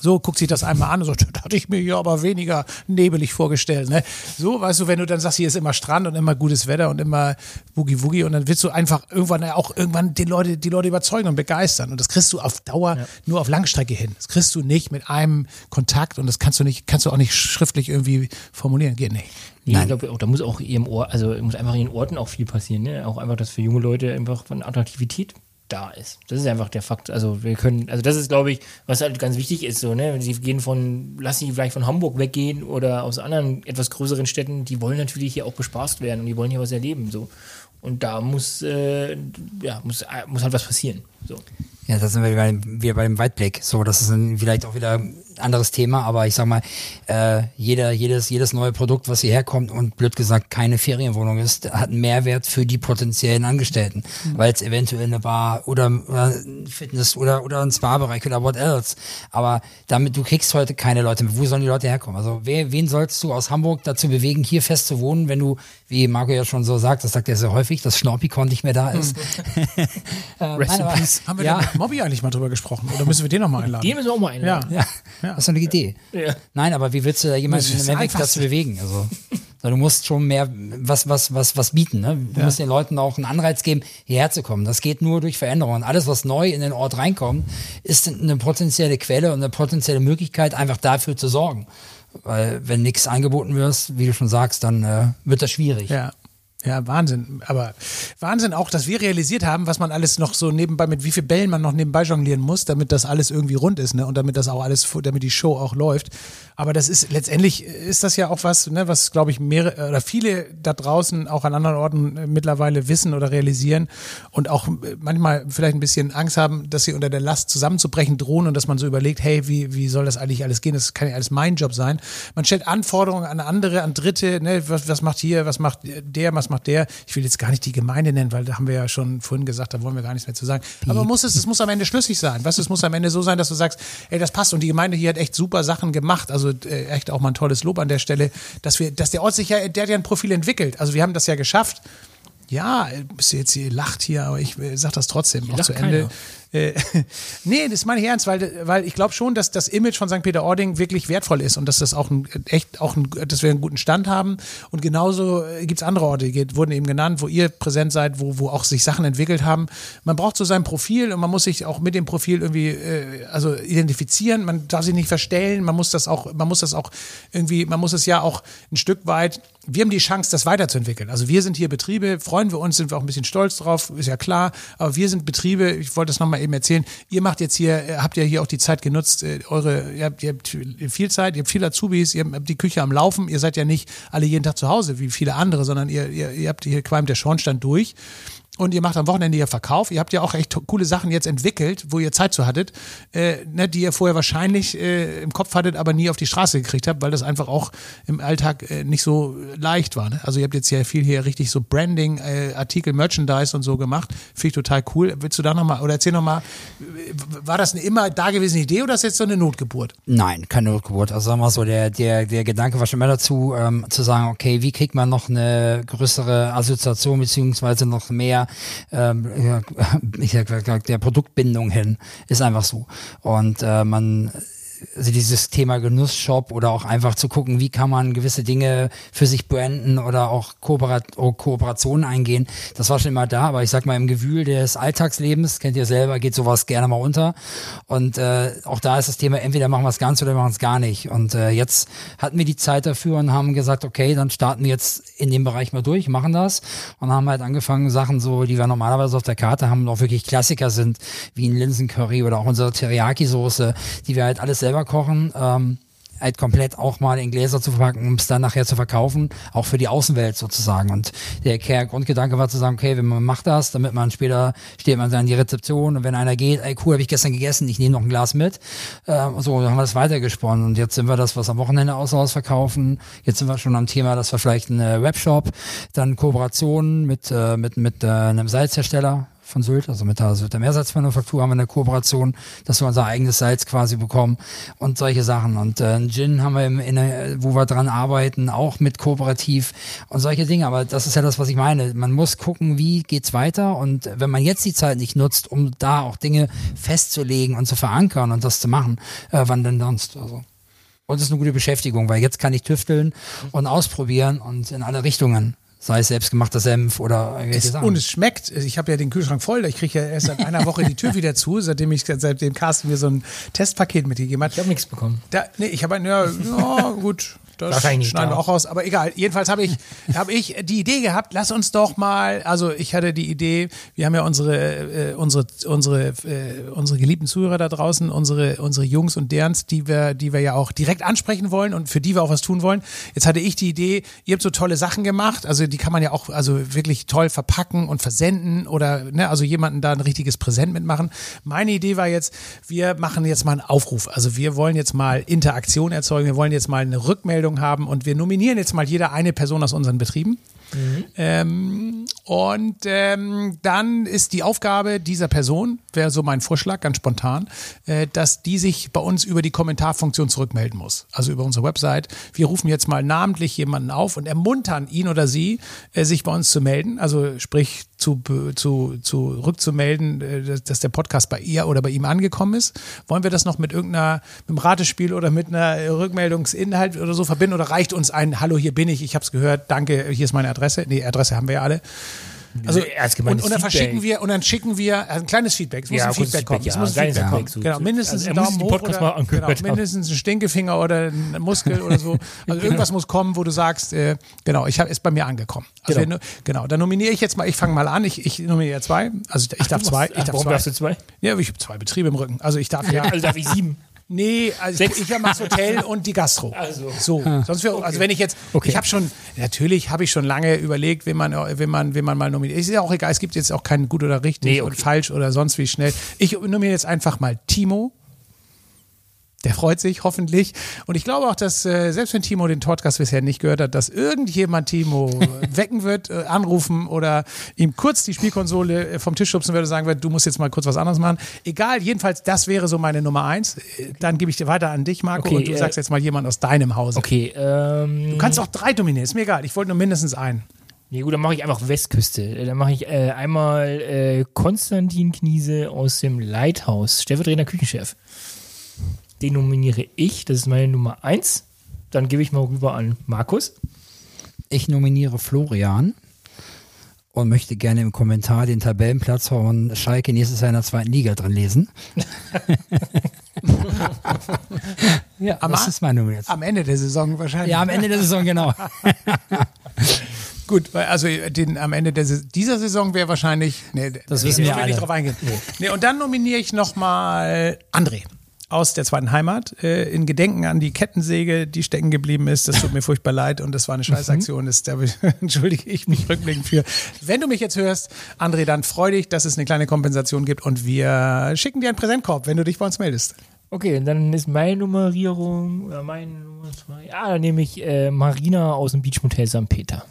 So, guckt sich das einmal an und so, <laughs> das hatte ich mir hier aber weniger nebelig vorgestellt. Ne? So, weißt du, wenn du dann sagst, hier ist immer Strand und immer gutes Wetter und immer Boogie Woogie und dann willst du einfach irgendwann auch irgendwann die Leute, die Leute überzeugen und begeistern. Und das kriegst du auf Dauer ja. nur auf Langstrecke hin. Das kriegst du nicht mit einem Kontakt und das kannst du nicht, kannst du auch nicht schriftlich irgendwie formulieren. Geht nicht. Nee, ich glaube, da muss auch ihrem Ort, also muss einfach in den Orten auch viel passieren, ne? Auch einfach, dass für junge Leute einfach von Attraktivität da ist. Das ist einfach der Fakt. Also wir können, also das ist, glaube ich, was halt ganz wichtig ist, so, ne? Sie gehen von, lassen sie vielleicht von Hamburg weggehen oder aus anderen etwas größeren Städten, die wollen natürlich hier auch bespaßt werden und die wollen hier was erleben. So. Und da muss, äh, ja, muss, muss halt was passieren. So. Ja, da sind wir bei, wir beim Weitblick. So, das ist ein, vielleicht auch wieder anderes Thema, aber ich sag mal, äh, jeder, jedes, jedes neue Produkt, was hierher kommt und blöd gesagt keine Ferienwohnung ist, hat einen Mehrwert für die potenziellen Angestellten, mhm. weil es eventuell eine Bar oder, oder Fitness oder, oder ein Spa-Bereich oder what else. Aber damit, du kriegst heute keine Leute mehr. Wo sollen die Leute herkommen? Also, wer, wen sollst du aus Hamburg dazu bewegen, hier fest zu wohnen, wenn du, wie Marco ja schon so sagt, das sagt er sehr häufig, dass Schnorpikon nicht mehr da ist. Mhm. <laughs> äh, Rest nein, aber, Haben wir ja. Mobby eigentlich mal drüber gesprochen? Oder müssen wir den nochmal <laughs> einladen? Den müssen wir auch mal einladen. Ja. ja. Ja. Das ist eine Idee. Ja. Nein, aber wie willst du da jemanden Amerik dazu bewegen? Also, du musst schon mehr was, was, was, was bieten. Ne? Du musst den Leuten auch einen Anreiz geben, hierher zu kommen. Das geht nur durch Veränderungen. Alles, was neu in den Ort reinkommt, ist eine potenzielle Quelle und eine potenzielle Möglichkeit, einfach dafür zu sorgen. Weil wenn nichts angeboten wird, wie du schon sagst, dann äh, wird das schwierig. Ja. Ja, Wahnsinn. Aber Wahnsinn auch, dass wir realisiert haben, was man alles noch so nebenbei, mit wie viel Bällen man noch nebenbei jonglieren muss, damit das alles irgendwie rund ist, ne? Und damit das auch alles, damit die Show auch läuft. Aber das ist letztendlich ist das ja auch was, ne, was glaube ich mehrere oder viele da draußen auch an anderen Orten äh, mittlerweile wissen oder realisieren und auch äh, manchmal vielleicht ein bisschen Angst haben, dass sie unter der Last zusammenzubrechen drohen und dass man so überlegt, hey, wie, wie soll das eigentlich alles gehen? Das kann ja alles mein Job sein. Man stellt Anforderungen an andere, an Dritte, ne, was, was macht hier, was macht der, was macht der? Ich will jetzt gar nicht die Gemeinde nennen, weil da haben wir ja schon vorhin gesagt, da wollen wir gar nichts mehr zu sagen. Aber muss es, es muss am Ende schlüssig sein. Was, es muss am Ende so sein, dass du sagst, ey, das passt und die Gemeinde hier hat echt super Sachen gemacht. Also also äh, echt auch mal ein tolles Lob an der Stelle, dass wir, dass der Ort sich ja, der hat ja ein Profil entwickelt. Also wir haben das ja geschafft. Ja, bis jetzt ihr lacht hier, aber ich äh, sag das trotzdem noch zu Ende. Keiner. Äh, <laughs> nee, das meine ich ernst, weil, weil ich glaube schon, dass das Image von St. Peter-Ording wirklich wertvoll ist und dass das auch ein, echt auch ein, dass wir einen guten Stand haben. Und genauso äh, gibt es andere Orte, die wurden eben genannt, wo ihr präsent seid, wo, wo auch sich Sachen entwickelt haben. Man braucht so sein Profil und man muss sich auch mit dem Profil irgendwie äh, also identifizieren. Man darf sich nicht verstellen. Man muss das auch, man muss das auch irgendwie, man muss es ja auch ein Stück weit. Wir haben die Chance, das weiterzuentwickeln. Also wir sind hier Betriebe, freuen wir uns, sind wir auch ein bisschen stolz drauf, ist ja klar. Aber wir sind Betriebe. Ich wollte das nochmal eben erzählen. Ihr macht jetzt hier, äh, habt ja hier auch die Zeit genutzt, äh, eure, ihr habt, ihr habt viel Zeit, ihr habt viel Azubis, ihr habt die Küche am Laufen, ihr seid ja nicht alle jeden Tag zu Hause wie viele andere, sondern ihr, ihr, ihr habt hier qualmt der Schornstein durch und ihr macht am Wochenende ihr Verkauf. Ihr habt ja auch echt coole Sachen jetzt entwickelt, wo ihr Zeit zu hattet, äh, ne, die ihr vorher wahrscheinlich äh, im Kopf hattet, aber nie auf die Straße gekriegt habt, weil das einfach auch im Alltag äh, nicht so leicht war. Ne? Also ihr habt jetzt ja viel hier richtig so Branding, äh, Artikel, Merchandise und so gemacht. Finde ich total cool. Willst du da nochmal, oder erzähl nochmal, war das eine immer dagewesene Idee oder ist jetzt so eine Notgeburt? Nein, keine Notgeburt. Also sagen wir mal so, der, der, der Gedanke war schon mehr dazu, ähm, zu sagen, okay, wie kriegt man noch eine größere Assoziation beziehungsweise noch mehr ähm, <laughs> ich der Produktbindung hin. Ist einfach so. Und äh, man also dieses Thema Genussshop oder auch einfach zu gucken, wie kann man gewisse Dinge für sich branden oder auch Kooperat oh, Kooperationen eingehen. Das war schon immer da, aber ich sag mal, im Gewühl des Alltagslebens, kennt ihr selber, geht sowas gerne mal unter. Und äh, auch da ist das Thema, entweder machen wir es ganz oder machen es gar nicht. Und äh, jetzt hatten wir die Zeit dafür und haben gesagt, okay, dann starten wir jetzt in dem Bereich mal durch, machen das und haben halt angefangen, Sachen so, die wir normalerweise auf der Karte haben, auch wirklich Klassiker sind, wie ein Linsencurry oder auch unsere Teriyaki-Soße, die wir halt alles selber selber kochen. Ähm, halt komplett auch mal in Gläser zu verpacken, um es dann nachher zu verkaufen, auch für die Außenwelt sozusagen. Und der Grundgedanke war zu sagen, okay, wenn man macht das, damit man später steht man dann in die Rezeption und wenn einer geht, ey cool, habe ich gestern gegessen, ich nehme noch ein Glas mit. Ähm, so, dann haben wir das weitergesponnen und jetzt sind wir das, was am Wochenende außer verkaufen. Jetzt sind wir schon am Thema, dass wir vielleicht einen Webshop, dann Kooperationen mit, äh, mit, mit äh, einem Salzhersteller von Sylt, also mit der Sylter Meersalzmanufaktur haben wir eine Kooperation, dass wir unser eigenes Salz quasi bekommen und solche Sachen. Und äh, Gin haben wir, im, in, wo wir dran arbeiten, auch mit kooperativ und solche Dinge. Aber das ist ja das, was ich meine. Man muss gucken, wie geht's weiter und wenn man jetzt die Zeit nicht nutzt, um da auch Dinge festzulegen und zu verankern und das zu machen, äh, wann denn sonst? Also. Und es ist eine gute Beschäftigung, weil jetzt kann ich tüfteln und ausprobieren und in alle Richtungen. Sei es selbstgemachter Senf oder irgendwelche Es, Sachen. und es schmeckt. Ich habe ja den Kühlschrank voll. Ich kriege ja erst seit einer Woche die Tür <laughs> wieder zu, seitdem ich seitdem Carsten mir so ein Testpaket mitgegeben hat. Ich habe nichts bekommen. Da, nee, ich habe ja, ja gut, das Wahrscheinlich schneiden wir auch raus. Aber egal. Jedenfalls habe ich, <laughs> habe ich die Idee gehabt. Lass uns doch mal. Also ich hatte die Idee. Wir haben ja unsere, äh, unsere, unsere, äh, unsere geliebten Zuhörer da draußen, unsere, unsere Jungs und derens, die wir, die wir ja auch direkt ansprechen wollen und für die wir auch was tun wollen. Jetzt hatte ich die Idee. Ihr habt so tolle Sachen gemacht. Also die kann man ja auch, also wirklich toll verpacken und versenden oder, ne, also jemanden da ein richtiges Präsent mitmachen. Meine Idee war jetzt, wir machen jetzt mal einen Aufruf. Also wir wollen jetzt mal Interaktion erzeugen. Wir wollen jetzt mal eine Rückmeldung haben und wir nominieren jetzt mal jeder eine Person aus unseren Betrieben. Ähm, und ähm, dann ist die Aufgabe dieser Person, wäre so mein Vorschlag, ganz spontan, äh, dass die sich bei uns über die Kommentarfunktion zurückmelden muss. Also über unsere Website. Wir rufen jetzt mal namentlich jemanden auf und ermuntern ihn oder sie, äh, sich bei uns zu melden. Also sprich zu, zu, zu rückzumelden, äh, dass, der Podcast bei ihr oder bei ihm angekommen ist. Wollen wir das noch mit irgendeiner, mit einem Ratespiel oder mit einer Rückmeldungsinhalt oder so verbinden? Oder reicht uns ein Hallo, hier bin ich, ich habe es gehört, danke, hier ist meine Adresse. Nee, Adresse haben wir ja alle. Also, Ernst und, und dann verschicken wir und dann schicken wir also ein kleines Feedback. Es muss Ja, ein Feedback kommen. Feedback, Es ja, muss ein Feedback kommen. So. Genau, mindestens Also, ein muss Daumen hoch oder genau, mindestens ein Stinkefinger oder ein Muskel oder so. <laughs> Also irgendwas muss kommen, wo du sagst, äh, genau, ich hab, ist bei mir angekommen. Also Genau. genau. genau, dann nominiere ich jetzt mal, ich fange mal an, ich, ich nominiere zwei. Also ich darf du zwei. Ich ach, darf warum zwei. darfst du zwei? Ja, ich habe zwei Betriebe im Rücken. Also ich darf <laughs> ja. Also darf ich sieben. Nee, also Sechs. ich, ich mache das Hotel und die Gastro. Also. So, sonst wär, also wenn ich jetzt, Okay. ich habe schon, natürlich habe ich schon lange überlegt, wen man, wen man, wen man mal nominiert. Ist ja auch egal, es gibt jetzt auch kein gut oder richtig Nee, und okay. falsch oder sonst wie schnell. Ich nominiere jetzt einfach mal Timo. Der freut sich hoffentlich. Und ich glaube auch, dass äh, selbst wenn Timo den Podcast bisher nicht gehört hat, dass irgendjemand Timo <laughs> wecken wird, äh, anrufen oder ihm kurz die Spielkonsole äh, vom Tisch schubsen würde, sagen wird, du musst jetzt mal kurz was anderes machen. Egal, jedenfalls, das wäre so meine Nummer eins. Äh, Dann gebe ich dir weiter an dich, Marco, Okay, und du äh, sagst jetzt mal jemand aus deinem Hause. Okay, ähm. Du kannst auch drei dominieren, ist mir egal. Ich wollte nur mindestens einen. Nee, gut, dann mache ich einfach Westküste. Äh, Dann mache ich äh, einmal äh, Konstantin Kniese aus dem Leithaus, stellvertretender Küchenchef. Den nominiere ich, das ist meine Nummer eins. Dann gebe ich mal rüber an Markus. Ich nominiere Florian und möchte gerne im Kommentar den Tabellenplatz von Schalke nächstes Jahr in der zweiten Liga drin lesen. ja, Am das ist meine Nomination. Am Ende der Saison wahrscheinlich. Ja, am Ende der Saison, genau. <laughs> Gut, also den, am Ende der, dieser Saison wäre wahrscheinlich. Nee, Das nee, wissen wir alle. nicht drauf eingehen. Nee. und dann nominiere ich nochmal André aus der zweiten Heimat äh, in Gedenken an die Kettensäge, die stecken geblieben ist. Das tut mir furchtbar leid und das war eine Scheißaktion. Das, da <laughs> entschuldige ich mich rückblickend für. Wenn du mich jetzt hörst, André, dann freu dich, dass es eine kleine Kompensation gibt und wir schicken dir einen Präsentkorb, wenn du dich bei uns meldest. Okay, dann ist meine Nummerierung, oder meine Nummer zwei. Ah, dann nehme ich äh, Marina aus dem Beachmotel St. Peter.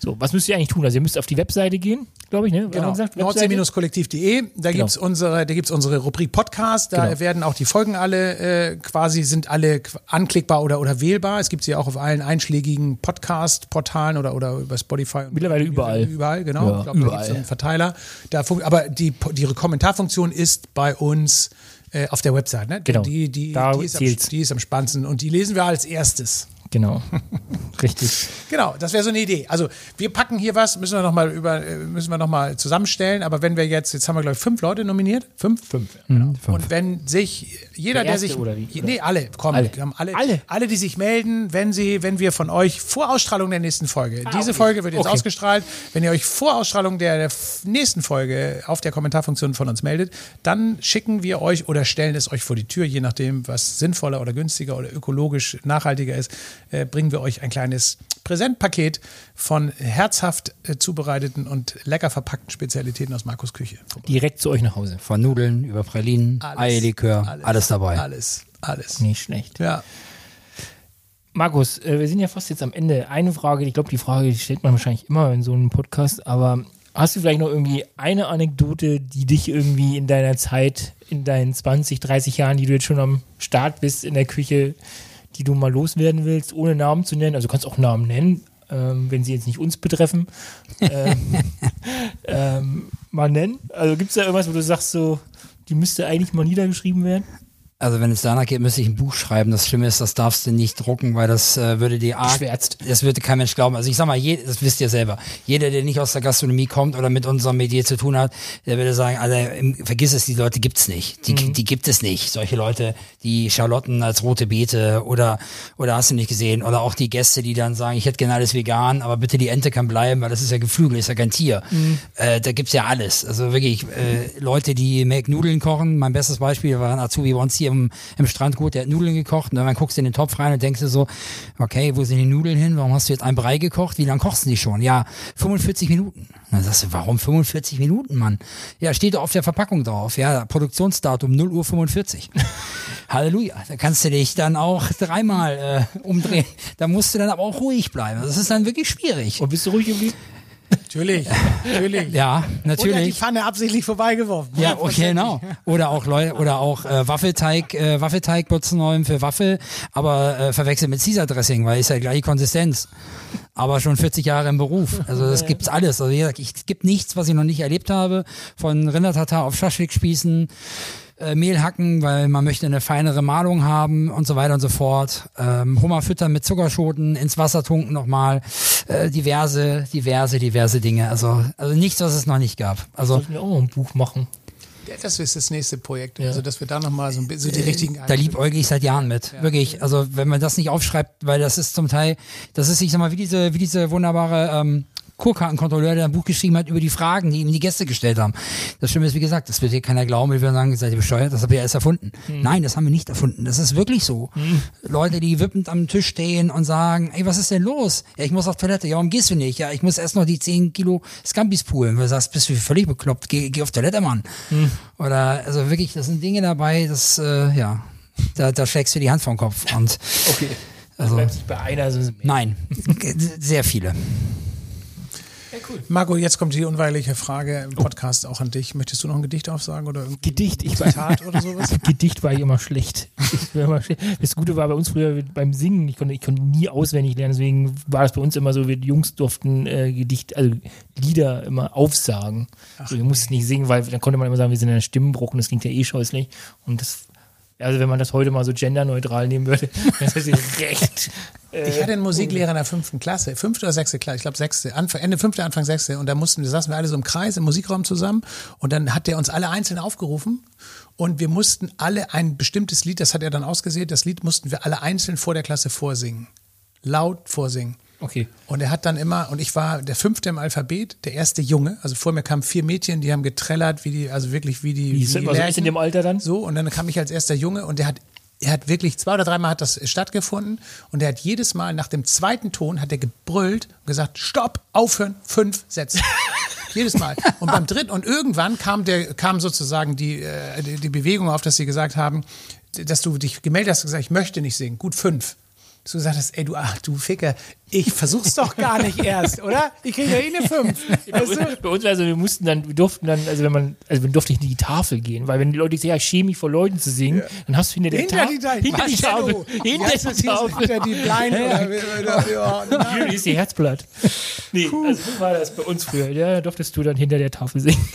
So, was müsst ihr eigentlich tun? Also ihr müsst auf die Webseite gehen, glaube ich, ne? Genau. Nordsee-kollektiv.de. Da Genau. gibt's unsere, da gibt's unsere Rubrik Podcast. Da Genau. werden auch die Folgen alle äh, quasi sind alle anklickbar oder oder wählbar. Es gibt sie auch auf allen einschlägigen Podcast-Portalen oder oder über Spotify. Mittlerweile überall. Überall, genau. Ja, ich glaube, da überall. gibt's so einen Verteiler. Da aber die die Kommentarfunktion ist bei uns äh, auf der Website. Ne? Genau. Die die Da die ist, am, die ist am spannendsten und die lesen wir als erstes. Genau. <laughs> Richtig. Genau, das wäre so eine Idee. Also wir packen hier was, müssen wir noch mal über, äh, müssen wir noch mal zusammenstellen. Aber wenn wir jetzt, jetzt haben wir glaube ich fünf Leute nominiert, fünf, Fünf. Genau. Und wenn sich jeder, Der der, sich, oder wie? nee, alle, komm, Alle. alle, Alle? alle, die sich melden, wenn sie, wenn wir von euch vor Ausstrahlung der nächsten Folge, diese okay. Folge wird jetzt Okay. ausgestrahlt, wenn ihr euch vor Ausstrahlung der, nächsten Folge auf der Kommentarfunktion von uns meldet, dann schicken wir euch oder stellen es euch vor die Tür, je nachdem, was sinnvoller oder günstiger oder ökologisch nachhaltiger ist, äh, bringen wir euch ein kleines Präsentpaket von herzhaft äh, zubereiteten und lecker verpackten Spezialitäten aus Markus Küche. Direkt zu euch nach Hause. Von Nudeln über Pralinen, Eierlikör, alles, dabei. Alles, alles. Nicht schlecht. Ja. Markus, äh, wir sind ja fast jetzt am Ende. Eine Frage, ich glaube, die Frage die stellt man wahrscheinlich immer in so einem Podcast, aber Hast du vielleicht noch irgendwie eine Anekdote, die dich irgendwie in deiner Zeit, in deinen 20, 30 Jahren, die du jetzt schon am Start bist in der Küche, die du mal loswerden willst, ohne Namen zu nennen? Also du kannst auch Namen nennen, ähm, wenn sie jetzt nicht uns betreffen. <laughs> ähm, ähm, mal nennen. Also gibt es da irgendwas, wo du sagst, so, die müsste eigentlich mal niedergeschrieben werden? Also wenn es danach geht, müsste ich ein Buch schreiben. Das Schlimme ist, das darfst du nicht drucken, weil das äh, würde die Art, Geschwärzt. das würde kein Mensch glauben. Also ich sag mal, je, das wisst ihr selber. Jeder, der nicht aus der Gastronomie kommt oder mit unserem Medier zu tun hat, der würde sagen, Alter, im- vergiss es, die Leute gibt's nicht. Die, die gibt es nicht. Solche Leute, die Schalotten als rote Beete oder oder hast du nicht gesehen oder auch die Gäste, die dann sagen, ich hätte gerne alles vegan, aber bitte die Ente kann bleiben, weil das ist ja Geflügel, ist ja kein Tier. Äh, da gibt's ja alles. Also wirklich äh, Leute, die Mac-Nudeln kochen. Mein bestes Beispiel war ein Azubi bei uns hier im, im Strandgut, der hat Nudeln gekocht und dann guckst du in den Topf rein und denkst dir so, okay, wo sind die Nudeln hin? Warum hast du jetzt ein Brei gekocht? Wie lange kochst du die schon? Ja, 45 Minuten. Dann sagst du, warum 45 Minuten, Mann? Ja, steht doch auf der Verpackung drauf. Ja, Produktionsdatum 0 Uhr 45. <laughs> Halleluja. Da kannst du dich dann auch dreimal äh, umdrehen. Da musst du dann aber auch ruhig bleiben. Das ist dann wirklich schwierig. Und bist du ruhig geblieben? Natürlich, natürlich. Ja, Oder die natürlich. Pfanne absichtlich vorbeigeworfen. Ja, okay, genau. Oder auch Leute, oder auch äh, Waffelteig, äh, Waffelteig benutzen für Waffel, aber äh, verwechselt mit Caesar Dressing, weil ist ja gleiche Konsistenz. Aber schon 40 Jahre im Beruf. Also das gibt's alles. Also wie gesagt, ich, es gibt nichts, was ich noch nicht erlebt habe. Von Rindertatar auf Schaschlik-Spießen, äh, Mehl hacken, weil man möchte eine feinere Malung haben und so weiter und so fort. Ähm, Hummer füttern mit Zuckerschoten, ins Wasser tunken nochmal. Äh, diverse, diverse, diverse Dinge. Also, also nichts, was es noch nicht gab. Also Sollten wir auch mal ein Buch machen. Ja, Das ist das nächste Projekt. Also, dass wir da nochmal so, ein bisschen- so die richtigen Da liebäuge ich seit Jahren mit. Wirklich. Also wenn man das nicht aufschreibt, weil das ist zum Teil, das ist, ich sag mal, wie diese, wie diese wunderbare ähm, Kurkartenkontrolleur, der ein Buch geschrieben hat über die Fragen, die ihm die Gäste gestellt haben. Das Schlimme ist, wie gesagt, das wird hier keiner glauben, wir würden sagen, seid ihr bescheuert, das habt ihr erst erfunden. Nein, das haben wir nicht erfunden. Das ist wirklich so. Leute, die wippend am Tisch stehen und sagen, ey, was ist denn los? Ja, ich muss auf Toilette. Ja, warum gehst du nicht? Ja, ich muss erst noch die 10 Kilo Scampis poolen. Du sagst, bist du völlig bekloppt, geh, geh auf Toilette, Mann. Oder, also wirklich, das sind Dinge dabei, das, äh, ja, da, da schlägst du die Hand vom Kopf. Und Okay. Also- Bleibt nicht bei einer, mehr. nein, <laughs> sehr viele. Ja, cool. Marco, jetzt kommt die unweigerliche Frage im Podcast auch an dich. Möchtest du noch ein Gedicht aufsagen oder irgendwie Gedicht, ich ein Zitat oder sowas? <laughs> Gedicht war ich immer schlecht. Ich war immer schlecht. Das Gute war bei uns früher beim Singen, ich konnte, ich konnte nie auswendig lernen, deswegen war es bei uns immer so, wir Jungs durften äh, Gedicht, also Lieder immer aufsagen. so, wir mussten nicht singen, weil dann konnte man immer sagen, wir sind in einem Stimmenbruch und das klingt ja eh scheußlich. Und das, also wenn man das heute mal so genderneutral nehmen würde, <laughs> dann ist das recht. Äh, Ich hatte einen Musiklehrer in der fünften Klasse, fünfte oder sechste Klasse, ich glaube sechste, Anfang, Ende fünfte, Anfang sechste. Und da mussten, da saßen wir alle so im Kreis im Musikraum zusammen und dann hat der uns alle einzeln aufgerufen und wir mussten alle ein bestimmtes Lied, das hat er dann ausgesehen, das Lied mussten wir alle einzeln vor der Klasse vorsingen. Laut vorsingen. Okay. Und er hat dann immer, und ich war der fünfte im Alphabet, der erste Junge. Also vor mir kamen vier Mädchen, die haben getrellert, wie die, also wirklich wie die. Wie die das immer so in dem Alter dann? So, und dann kam ich als erster Junge und der hat, er hat wirklich zwei oder dreimal hat das stattgefunden und er hat jedes Mal nach dem zweiten Ton hat er gebrüllt und gesagt, stopp, aufhören, fünf Sätze. <laughs> Jedes Mal. Und beim dritten, und irgendwann kam der, kam sozusagen die, äh, die, die Bewegung auf, dass sie gesagt haben, dass du dich gemeldet hast und gesagt, ich möchte nicht singen. Gut, fünf. Du gesagt hast, ey, du, ach, du Ficker, ich versuch's doch gar nicht <laughs> erst, oder? Ich kriege ja eh eine fünf. Bei Weißt uns, du? bei uns also, wir mussten dann, wir durften dann, also wenn man, also wir durften nicht in die Tafel gehen, weil wenn die Leute sagen, ja, ich schäme mich vor Leuten zu singen, dann hast du hinter der Hinter Tafel, die, Tafel. hinter die Tafel, hinter die? Tafel. Hinter <laughs> die Blind oder, ja. Hier ist ihr Herzblatt. Nee, also so war das bei uns früher. Ja, durftest du dann hinter der Tafel singen.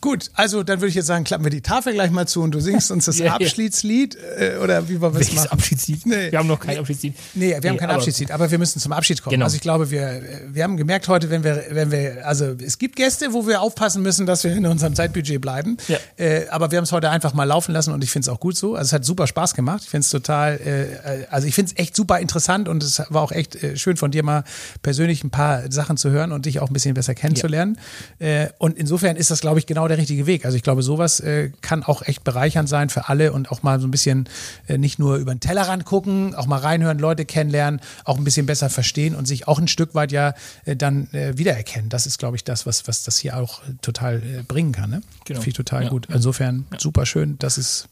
Gut, also dann würde ich jetzt sagen, klappen wir die Tafel gleich mal zu und du singst uns das <laughs> Ja, ja. Abschiedslied äh, oder wie wollen wir es machen? Abschiedslied? Nee. Wir haben noch kein Abschiedslied. Nee, wir haben kein aber- Abschiedslied, aber wir müssen zum Abschied kommen. Genau. Also ich glaube, wir, wir haben gemerkt heute, wenn wir, wenn wir, also es gibt Gäste, wo wir aufpassen müssen, dass wir in unserem Zeitbudget bleiben. Ja. Äh, aber wir haben es heute einfach mal laufen lassen und ich finde es auch gut so. Also es hat super Spaß gemacht. Ich finde es total, äh, also ich finde es echt super interessant und es war auch echt äh, schön von dir mal persönlich ein paar Sachen zu hören und dich auch ein bisschen besser kennenzulernen. Äh, und insofern ist das, glaube ich, genau der richtige Weg. Also ich glaube, sowas äh, kann auch echt bereichernd sein für alle und auch mal so ein bisschen äh, nicht nur über den Tellerrand gucken, auch mal reinhören, Leute kennenlernen, auch ein bisschen besser verstehen und sich auch ein Stück weit ja äh, dann äh, wiedererkennen. Das ist, glaube ich, das, was, was das hier auch äh, total äh, bringen kann. Ne? Genau. Finde ich total Ja. gut. Insofern super schön, dass es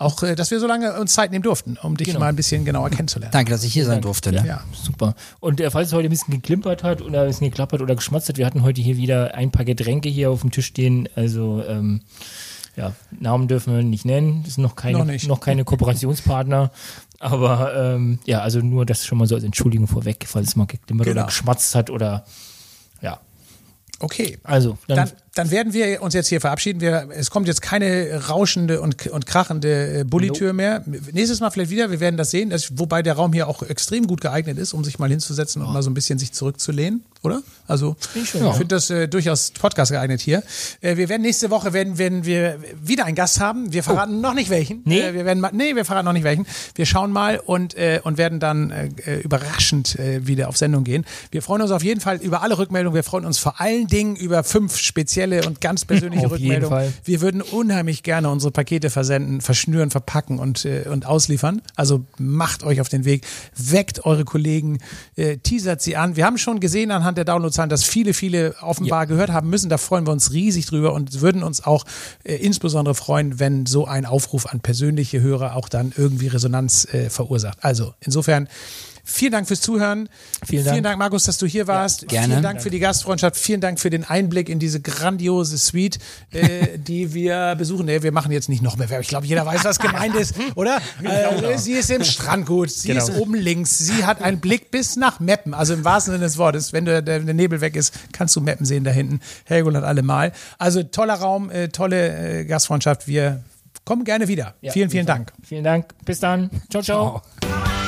auch, äh, dass wir so lange uns Zeit nehmen durften, um dich Genau. mal ein bisschen genauer kennenzulernen. Danke, dass ich hier sein durfte. Ne? Ja. Super. Und äh, falls es heute ein bisschen geklimpert hat oder ein bisschen geklappert oder geschmatzt hat, wir hatten heute hier wieder ein paar Getränke hier auf dem Tisch stehen. Also ähm, ja, Namen dürfen wir nicht nennen. Das sind noch keine, Noch nicht. keine Kooperationspartner. Aber ähm, ja, also nur das schon mal so als Entschuldigung vorweg, falls es mal geklimpert Genau. oder geschmatzt hat oder ja. Okay. Also, dann, Dann, dann werden wir uns jetzt hier verabschieden. Wir, es kommt jetzt keine rauschende und, und krachende äh, Bullitür mehr. Nächstes Mal vielleicht wieder, wir werden das sehen. Das, wobei der Raum hier auch extrem gut geeignet ist, um sich mal hinzusetzen und mal so ein bisschen sich zurückzulehnen, oder? Also ich ja. finde das äh, durchaus Podcast geeignet hier. Äh, wir werden nächste Woche werden, werden wir wieder einen Gast haben. Wir verraten noch nicht welchen. Nee? Äh, wir werden mal, nee, wir verraten noch nicht welchen. Wir schauen mal und, äh, und werden dann äh, äh, überraschend äh, wieder auf Sendung gehen. Wir freuen uns auf jeden Fall über alle Rückmeldungen. Wir freuen uns vor allen Dingen über fünf spezielle und ganz persönliche <laughs> Auf jeden Rückmeldungen. Fall. Wir würden unheimlich gerne unsere Pakete versenden, verschnüren, verpacken und, äh, und ausliefern. Also macht euch auf den Weg, weckt eure Kollegen, äh, teasert sie an. Wir haben schon gesehen anhand der Downloadzahlen, dass viele, viele offenbar gehört haben müssen. Da freuen wir uns riesig drüber und würden uns auch äh, insbesondere freuen, wenn so ein Aufruf an persönliche Hörer auch dann irgendwie Resonanz äh, verursacht. Also insofern. Vielen Dank fürs Zuhören. Vielen Dank. Vielen Dank, Markus, dass du hier warst. gerne. Vielen Dank für die Gastfreundschaft. Vielen Dank für den Einblick in diese grandiose Suite, äh, <laughs> die wir besuchen. Nee, wir machen jetzt nicht noch mehr Werbung. Ich glaube, jeder weiß, was gemeint ist, oder? <laughs> Äh, sie ist im Strandgut. Sie Genau. ist oben links. Sie hat einen Blick bis nach Meppen. Also im wahrsten Sinne des Wortes. Wenn der, der, der Nebel weg ist, kannst du Meppen sehen da hinten. Helgoland allemal. Also toller Raum, äh, tolle äh, Gastfreundschaft. Wir kommen gerne wieder. Ja, vielen, vielen. Dank. Vielen Dank. Bis dann. ciao. ciao. Ciao.